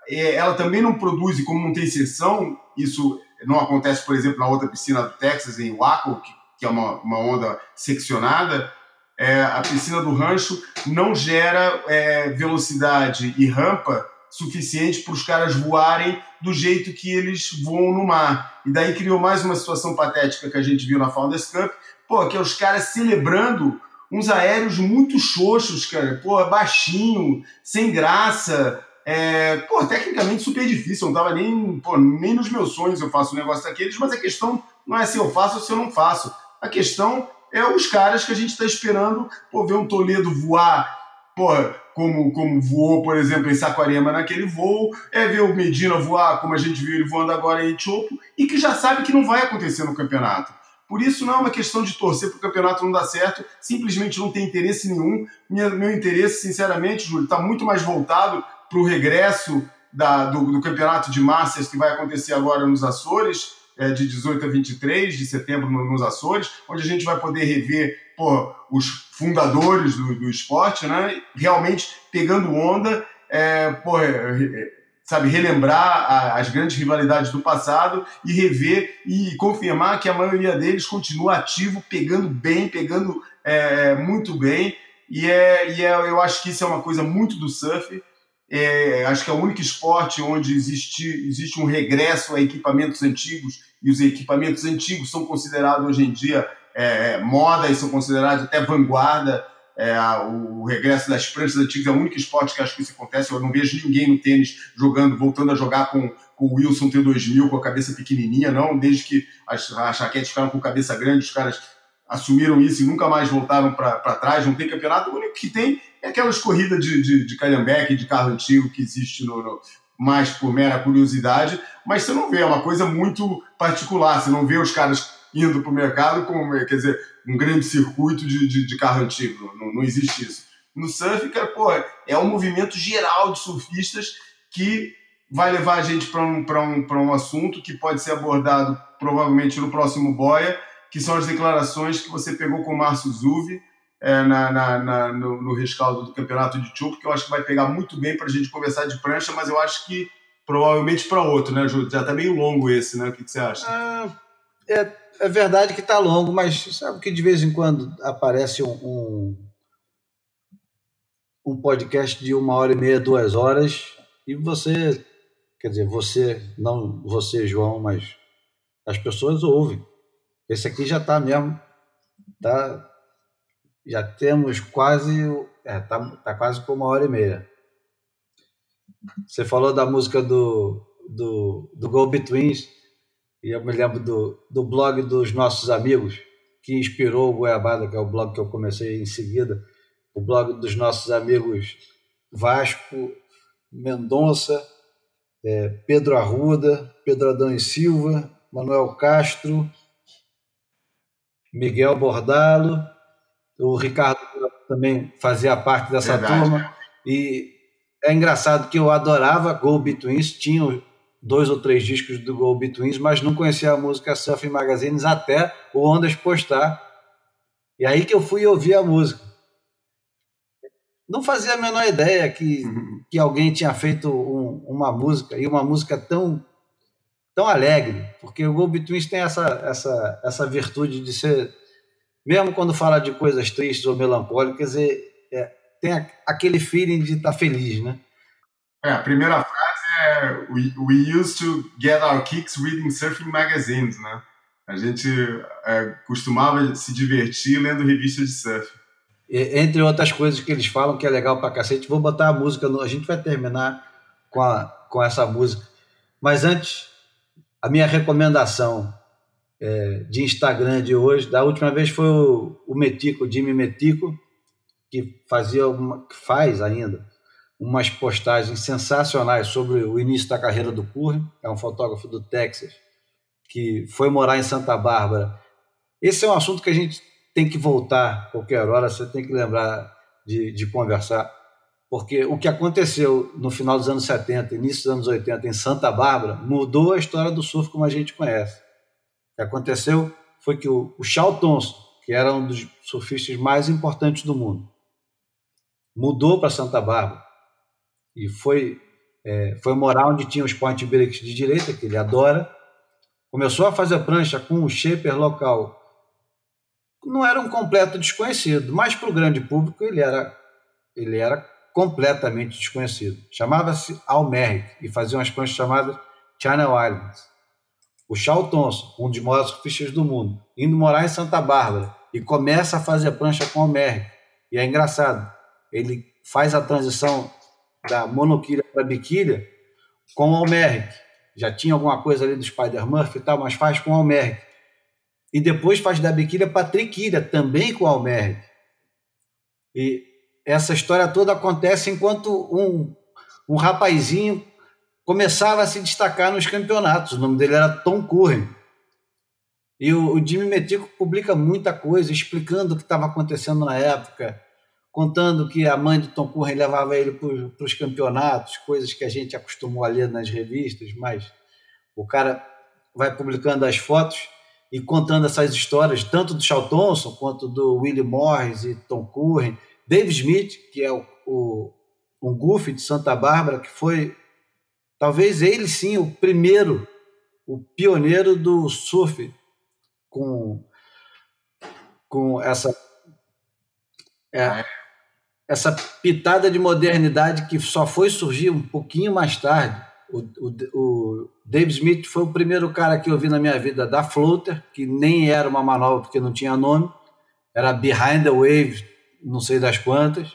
B: é, ela também não produz, e como não tem seção, isso não acontece, por exemplo, na outra piscina do Texas, em Waco, que que é uma, uma onda seccionada, é, a piscina do rancho não gera é, velocidade e rampa suficiente para os caras voarem do jeito que eles voam no mar. E daí criou mais uma situação patética que a gente viu na Founders Cup, pô, que é os caras celebrando uns aéreos muito xoxos, cara, pô, baixinho, sem graça, é, pô, tecnicamente super difícil, não tava nem, pô, nem nos meus sonhos eu faço um negócio daqueles, mas a questão não é se eu faço ou se eu não faço. A questão é os caras que a gente está esperando pô, ver um Toledo voar, pô, como, como voou, por exemplo, em Saquarema naquele voo, é ver o Medina voar, como a gente viu ele voando agora em Etiopo, e que já sabe que não vai acontecer no campeonato. Por isso, não é uma questão de torcer para o campeonato não dar certo, simplesmente não tem interesse nenhum. Meu interesse, sinceramente, Júlio, está muito mais voltado para o regresso da, do, do campeonato de Masters que vai acontecer agora nos Açores, é, de 18 a 23 de setembro no, nos Açores, onde a gente vai poder rever pô, os fundadores do, do esporte, né? realmente pegando onda, é, pô, é, sabe, relembrar a, as grandes rivalidades do passado e rever e confirmar que a maioria deles continua ativo, pegando bem, pegando é, muito bem. E, é, e é, eu acho que isso é uma coisa muito do surf. É, acho que é o único esporte onde existe, existe um regresso a equipamentos antigos, e os equipamentos antigos são considerados hoje em dia é, moda e são considerados até vanguarda. É, o, o, regresso das pranchas antigas é o único esporte que acho que isso acontece. Eu não vejo ninguém no tênis jogando, voltando a jogar com, com o Wilson T2000 com a cabeça pequenininha, não. Desde que as, as raquetes ficaram com cabeça grande, os caras assumiram isso e nunca mais voltaram para trás. Não tem campeonato. O único que tem é aquelas corridas de, de, de calhambeque, de carro antigo que existe no, no, mais por mera curiosidade, mas você não vê, é uma coisa muito particular. Você não vê os caras indo para o mercado com, quer dizer, um grande circuito de, de, de carro antigo. Não, não, existe isso. No surf, cara, pô, é um movimento geral de surfistas que vai levar a gente para um, um, um assunto que pode ser abordado provavelmente no próximo Boia, que são as declarações que você pegou com o Márcio Zuvi, é, na, na, na no, no, rescaldo do campeonato de Chup, que eu acho que vai pegar muito bem para a gente conversar de prancha, mas eu acho que provavelmente para outro, né, Júlio? Já está meio longo esse, né? O que, que você acha?
A: Ah, é, é, verdade que está longo, mas sabe que de vez em quando aparece um, um, um podcast de uma hora e meia, duas horas, e você, quer dizer, você, não você, João, mas as pessoas ouvem. Esse aqui já está mesmo, tá já temos quase. É, tá, tá quase por uma hora e meia. Você falou da música do, do, do Go Betweens, e eu me lembro do, do blog dos nossos amigos, que inspirou o Goiabada, que é o blog que eu comecei em seguida, o blog dos nossos amigos Vasco, Mendonça, é, Pedro Arruda, Pedro Adão e Silva, Manuel Castro, Miguel Bordalo, o Ricardo também fazia parte dessa Verdade. turma. E é engraçado que eu adorava Go Betweens, tinha dois ou três discos do Go Betweens, mas não conhecia a música Surfing Magazines até o Ondas postar. E aí que eu fui ouvir a música. Não fazia a menor ideia que, uhum. que alguém tinha feito um, uma música, e uma música tão, tão alegre, porque o Go Betweens tem essa, essa, essa virtude de ser, mesmo quando fala de coisas tristes ou melancólicas, é, é tem aquele feeling de estar tá feliz, né?
B: É, a primeira frase é we, we used to get our kicks reading surfing magazines, né? A gente é, costumava se divertir lendo revistas de surf.
A: Entre outras coisas que eles falam que é legal pra cacete, vou botar a música, no, a gente vai terminar com, a, com essa música. Mas antes, a minha recomendação é, de Instagram de hoje, da última vez foi o, o Metico, o Jimmy Metico, que fazia uma, que faz ainda umas postagens sensacionais sobre o início da carreira do Curry, é um fotógrafo do Texas que foi morar em Santa Bárbara. Esse é um assunto que a gente tem que voltar qualquer hora, você tem que lembrar de, de conversar, porque o que aconteceu no final dos anos 70, início dos anos 80 em Santa Bárbara mudou a história do surf como a gente conhece. Que aconteceu foi que o, o Charles que era um dos surfistas mais importantes do mundo, mudou para Santa Bárbara e foi, é, foi morar onde tinha os point breaks de direita, que ele adora. Começou a fazer prancha com o shaper local. Não era um completo desconhecido, mas para o grande público ele era, ele era completamente desconhecido. Chamava-se Almeric e fazia umas pranchas chamadas Channel Islands. O Charles um dos maiores surfistas do mundo, indo morar em Santa Bárbara e começa a fazer prancha com Almeric. E é engraçado, ele faz a transição da monoquilha para biquilha com o Almeric. Já tinha alguma coisa ali do Spider-Murphy e tal, mas faz com o Almeric. E depois faz da biquilha para triquilha, também com o Almeric. E essa história toda acontece enquanto um, um rapazinho começava a se destacar nos campeonatos. O nome dele era Tom Curren. E o, o Jimmy Metico publica muita coisa explicando o que estava acontecendo na época, contando que a mãe do Tom Curren levava ele para os campeonatos, coisas que a gente acostumou a ler nas revistas, mas o cara vai publicando as fotos e contando essas histórias, tanto do Charles Thompson quanto do Willie Morris e Tom Curren, Dave Smith, que é o, o, um goofy de Santa Bárbara, que foi talvez ele sim o primeiro, o pioneiro do surf com, com essa é, essa pitada de modernidade que só foi surgir um pouquinho mais tarde. O, o, o Dave Smith foi o primeiro cara que eu vi na minha vida da Floater, que nem era uma manobra porque não tinha nome, era Behind the Waves, não sei das quantas,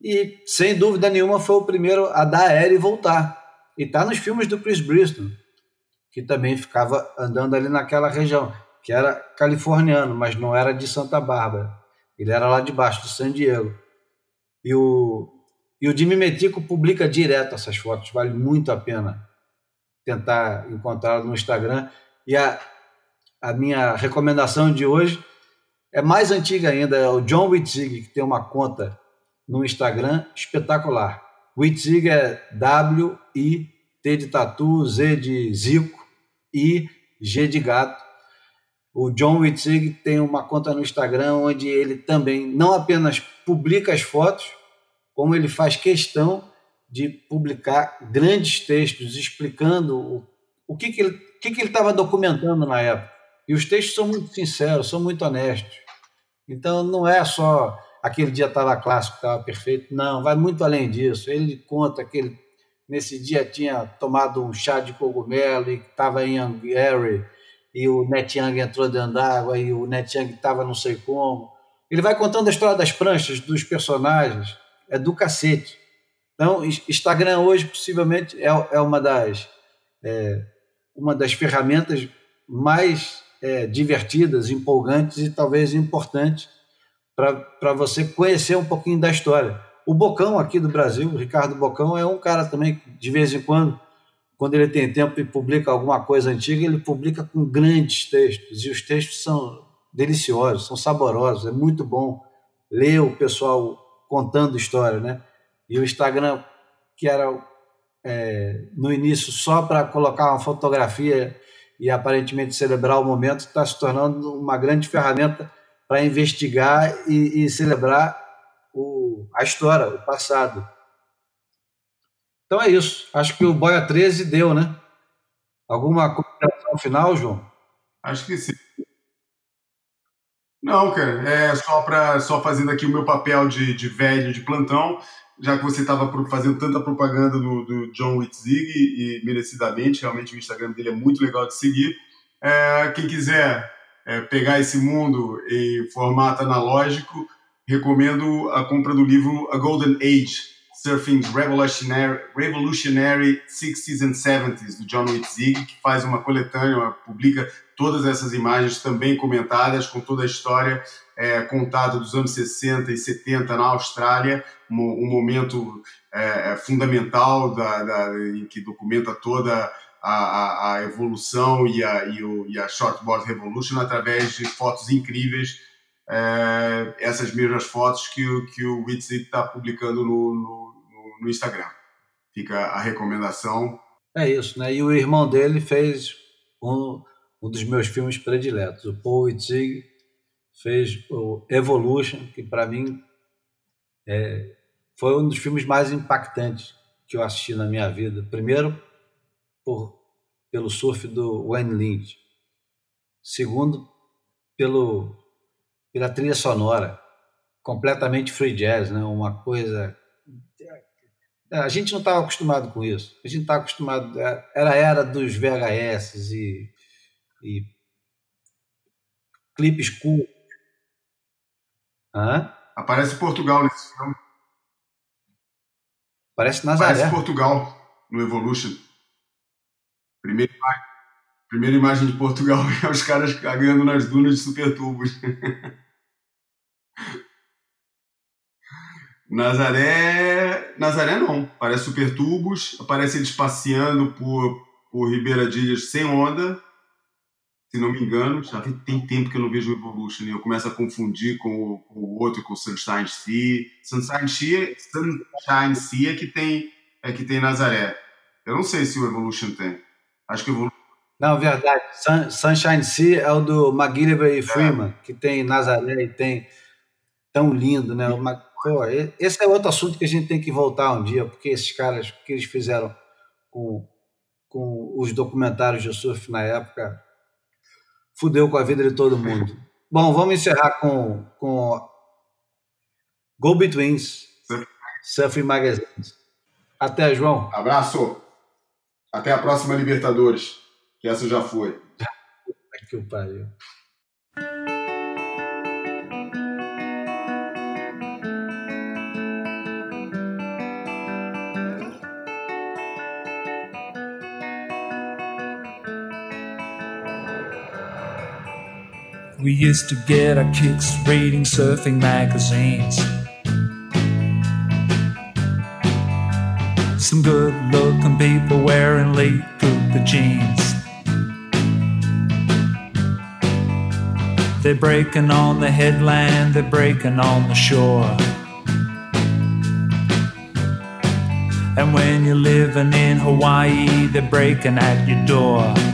A: e sem dúvida nenhuma foi o primeiro a dar aéreo e voltar. E tá nos filmes do Chris Bristol, que também ficava andando ali naquela região, que era californiano, mas não era de Santa Bárbara. Ele era lá de baixo, de San Diego. E o, e o Jimmy publica direto essas fotos, vale muito a pena tentar encontrá-lo no Instagram. E a, a minha recomendação de hoje é mais antiga ainda, é o John Witzig, que tem uma conta no Instagram espetacular. Witzig é W-I-T de tatu, Z de Zico e G de gato. O John Witzig tem uma conta no Instagram onde ele também não apenas publica as fotos, como ele faz questão de publicar grandes textos explicando o, o que, que ele que, que ele estava documentando na época. E os textos são muito sinceros, são muito honestos. Então não é só aquele dia estava clássico, estava perfeito. Não, vai muito além disso. Ele conta que ele, nesse dia tinha tomado um chá de cogumelo e estava em Hungary e o Net Young entrou dentro d'água e o Net Young estava não sei como. Ele vai contando a história das pranchas, dos personagens, é do cacete. Então, Instagram hoje possivelmente é, é uma das é, uma das ferramentas mais é, divertidas, empolgantes e talvez importantes para você conhecer um pouquinho da história. O Bocão aqui do Brasil, o Ricardo Bocão, é um cara também de vez em quando, quando ele tem tempo e publica alguma coisa antiga, ele publica com grandes textos e os textos são deliciosos, são saborosos, é muito bom ler o pessoal contando história, né? E o Instagram, que era é, no início só para colocar uma fotografia e aparentemente celebrar o momento, está se tornando uma grande ferramenta para investigar e, e celebrar o, a história, o passado. Então é isso. Acho que o Boia 13 deu, né? Alguma consideração final, João?
B: Acho que sim. Não, cara, é só para só fazendo aqui o meu papel de, de velho de plantão já que você estava fazendo tanta propaganda do, do John Witzig e merecidamente, realmente o Instagram dele é muito legal de seguir. É, quem quiser é, pegar esse mundo em formato analógico, recomendo a compra do livro A Golden Age, Surfing's Revolutionary, Revolutionary 60s and 70s, do John Witzig, que faz uma coletânea, publica todas essas imagens também comentadas, com toda a história é, contada dos anos 60 e 70 na Austrália, um, um momento é, é, fundamental da, da, em que documenta toda a, a, a evolução e a, e, o, e a Shortboard Revolution através de fotos incríveis, é, essas mesmas fotos que, o, que o Witzig está publicando no, no, no Instagram. Fica a recomendação.
A: É isso, né? E o irmão dele fez um, um dos meus filmes prediletos, o Paul Witzig fez o Evolution, que para mim é, foi um dos filmes mais impactantes que eu assisti na minha vida. Primeiro, por, pelo surf do Wayne Lynch. Segundo, pelo, pela trilha sonora, completamente free jazz, né? uma coisa. A gente não estava acostumado com isso. A gente estava acostumado. Era a era dos VHS e, e clipes curtos
B: Hã? Aparece Portugal nesse filme.
A: Parece Nazaré.
B: Parece Portugal no Evolution. Primeira imagem, primeira imagem de Portugal *laughs* é os caras cagando nas dunas de super tubos. *laughs* Nazaré. Nazaré não. Parece super tubos. Aparece eles passeando por, por Ribeira Dias sem onda se não me engano, já tem tempo que eu não vejo o Evolution e eu começo a confundir com o, com o outro, com o Sunshine Sea. Sunshine Sea, Sunshine Sea é que tem, é que tem Nazaré. Eu não sei se o Evolution tem. Acho que o Evolution
A: não, verdade. Sun, Sunshine Sea é o do McGillivray e Freeman, é. que tem Nazaré e tem tão lindo, né? Uma, pô, esse é outro assunto que a gente tem que voltar um dia, porque esses caras, que eles fizeram com, com os documentários de surf na época, fudeu com a vida de todo mundo. *laughs* Bom, vamos encerrar com, com Go Betweens, Surfing Magazine. Até, João.
B: Abraço. Até a próxima Libertadores, que essa já foi.
A: que o pariu. We used to get our kicks reading surfing magazines. Some good looking people wearing Lee Cooper jeans. They're breaking on the headland, they're breaking on the shore. And when you're living in Hawaii, they're breaking at your door.